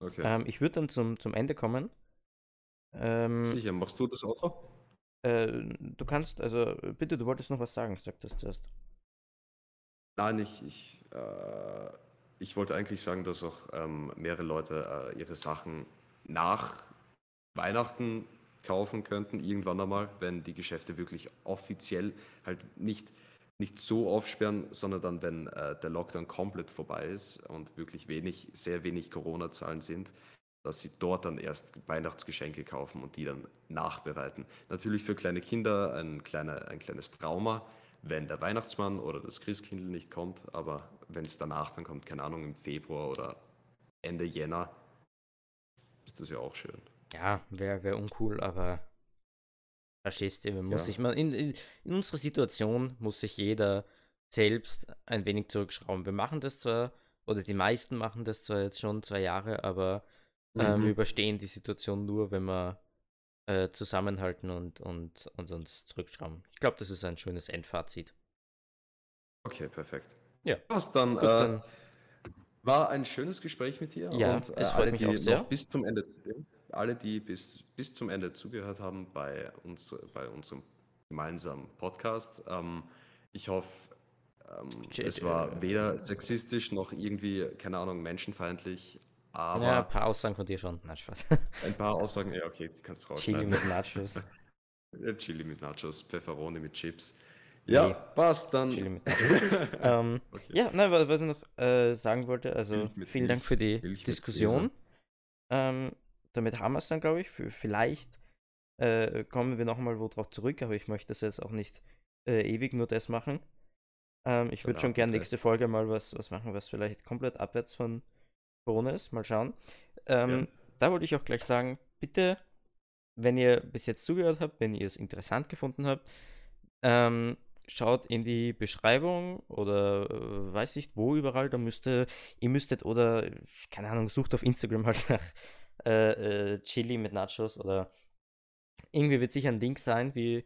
Okay. Ähm, ich würde dann zum, zum Ende kommen. Ähm, Sicher, machst du das Auto? äh, du kannst, also bitte, du wolltest noch was sagen, sag das zuerst. Nein, ich, ich, äh, ich wollte eigentlich sagen, dass auch ähm, mehrere Leute äh, ihre Sachen nach Weihnachten kaufen könnten, irgendwann einmal, wenn die Geschäfte wirklich offiziell halt nicht, nicht so aufsperren, sondern dann, wenn äh, der Lockdown komplett vorbei ist und wirklich wenig, sehr wenig Corona-Zahlen sind, dass sie dort dann erst Weihnachtsgeschenke kaufen und die dann nachbereiten. Natürlich für kleine Kinder ein, kleiner, ein kleines Trauma, wenn der Weihnachtsmann oder das Christkindl nicht kommt, aber wenn es danach dann kommt, keine Ahnung, im Februar oder Ende Jänner, ist das ja auch schön. Ja, wäre wär uncool, aber verstehst du, muss Ja. sich mal, in, in, in unserer Situation muss sich jeder selbst ein wenig zurückschrauben. Wir machen das zwar, oder die meisten machen das zwar jetzt schon zwei Jahre, aber äh, Mhm. wir überstehen die Situation nur, wenn wir äh, zusammenhalten und, und, und uns zurückschrauben. Ich glaube, das ist ein schönes Endfazit. Okay, perfekt. Ja. Was dann, Gut, äh, dann war ein schönes Gespräch mit dir Ja, und äh, es freut alle, mich die auch sehr. bis zum Ende, alle, die bis, bis zum Ende zugehört haben bei uns, bei unserem gemeinsamen Podcast. Ähm, ich hoffe, ähm, es war weder sexistisch noch irgendwie, keine Ahnung, menschenfeindlich, aber ja, ein paar Aussagen von dir schon. Nein, Spaß. ein paar Aussagen, ja, okay, die kannst du Chili rausschneiden. mit Nachos. Chili mit Nachos, Pfefferoni mit Chips. Ja, Nee. passt dann. Ähm, Okay. Ja, nein, wa- was ich noch äh, sagen wollte, also Milch vielen Dank für die Milch Diskussion. Ähm, damit haben wir es dann, glaube ich. Für, vielleicht äh, kommen wir nochmal wo drauf zurück, aber ich möchte das jetzt auch nicht äh, ewig nur das machen. Ähm, ich würde schon gern Salatprotest. nächste Folge mal was, was machen, was vielleicht komplett abwärts von Corona ist. Mal schauen. Ähm, Ja. Da wollte ich auch gleich sagen, bitte, wenn ihr bis jetzt zugehört habt, wenn ihr es interessant gefunden habt, ähm, schaut in die Beschreibung oder äh, weiß nicht wo überall, da müsste, ihr müsstet oder, keine Ahnung, sucht auf Instagram halt nach äh, äh, Chili mit Nachos oder irgendwie wird sicher ein Link sein, wie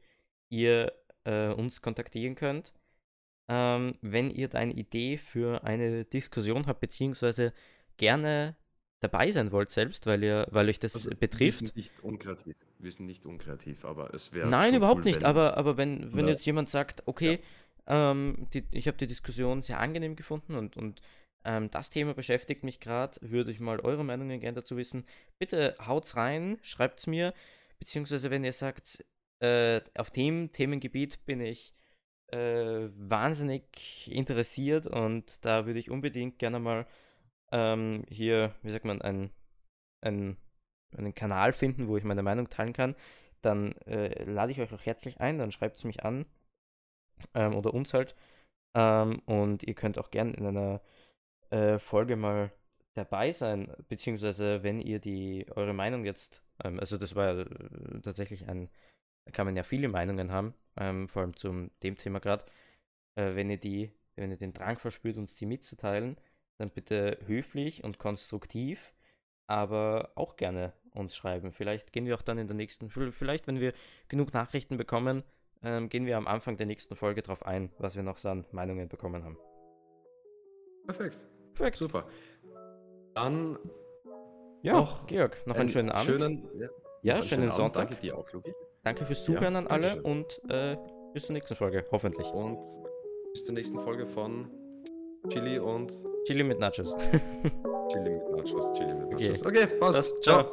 ihr äh, uns kontaktieren könnt. Ähm, wenn ihr da eine Idee für eine Diskussion habt, beziehungsweise gerne dabei sein wollt selbst, weil ihr, weil euch das Also, betrifft. Wir sind nicht unkreativ. Wir sind nicht unkreativ, aber es wäre. Nein, überhaupt cool, nicht. wenn- Aber, aber wenn, wenn Ja. jetzt jemand sagt, okay, ähm, die, ich habe die Diskussion sehr angenehm gefunden und, und ähm, das Thema beschäftigt mich gerade, würde ich mal eure Meinungen gerne dazu wissen. Bitte haut's rein, schreibt's mir, beziehungsweise wenn ihr sagt, äh, auf dem Themengebiet bin ich äh, wahnsinnig interessiert und da würde ich unbedingt gerne mal ähm, hier, wie sagt man, ein, ein, einen Kanal finden, wo ich meine Meinung teilen kann, dann äh, lade ich euch auch herzlich ein, dann schreibt es mich an ähm, oder uns halt. Ähm, und ihr könnt auch gern in einer äh, Folge mal dabei sein, beziehungsweise wenn ihr die eure Meinung jetzt, ähm, also das war ja äh, tatsächlich ein, da kann man ja viele Meinungen haben, ähm, vor allem zum dem Thema gerade. Äh, wenn ihr die, wenn ihr den Drang verspürt, uns die mitzuteilen, dann bitte höflich und konstruktiv, aber auch gerne uns schreiben. Vielleicht gehen wir auch dann in der nächsten, vielleicht wenn wir genug Nachrichten bekommen, ähm, gehen wir am Anfang der nächsten Folge drauf ein, was wir noch so an Meinungen bekommen haben. Perfekt. Perfekt. Super. Dann Ja, Noch Georg, noch einen, schönen Abend. Schönen, ja, ja, einen schönen Abend. Sonntag. Danke dir auch, Luki. Danke fürs Zuhören an alle Dankeschön. und äh, bis zur nächsten Folge, hoffentlich. Und bis zur nächsten Folge von Chili und Chili mit Nachos. Chili mit Nachos. Chili mit Okay. Nachos. Okay, passt. Passt. Ciao.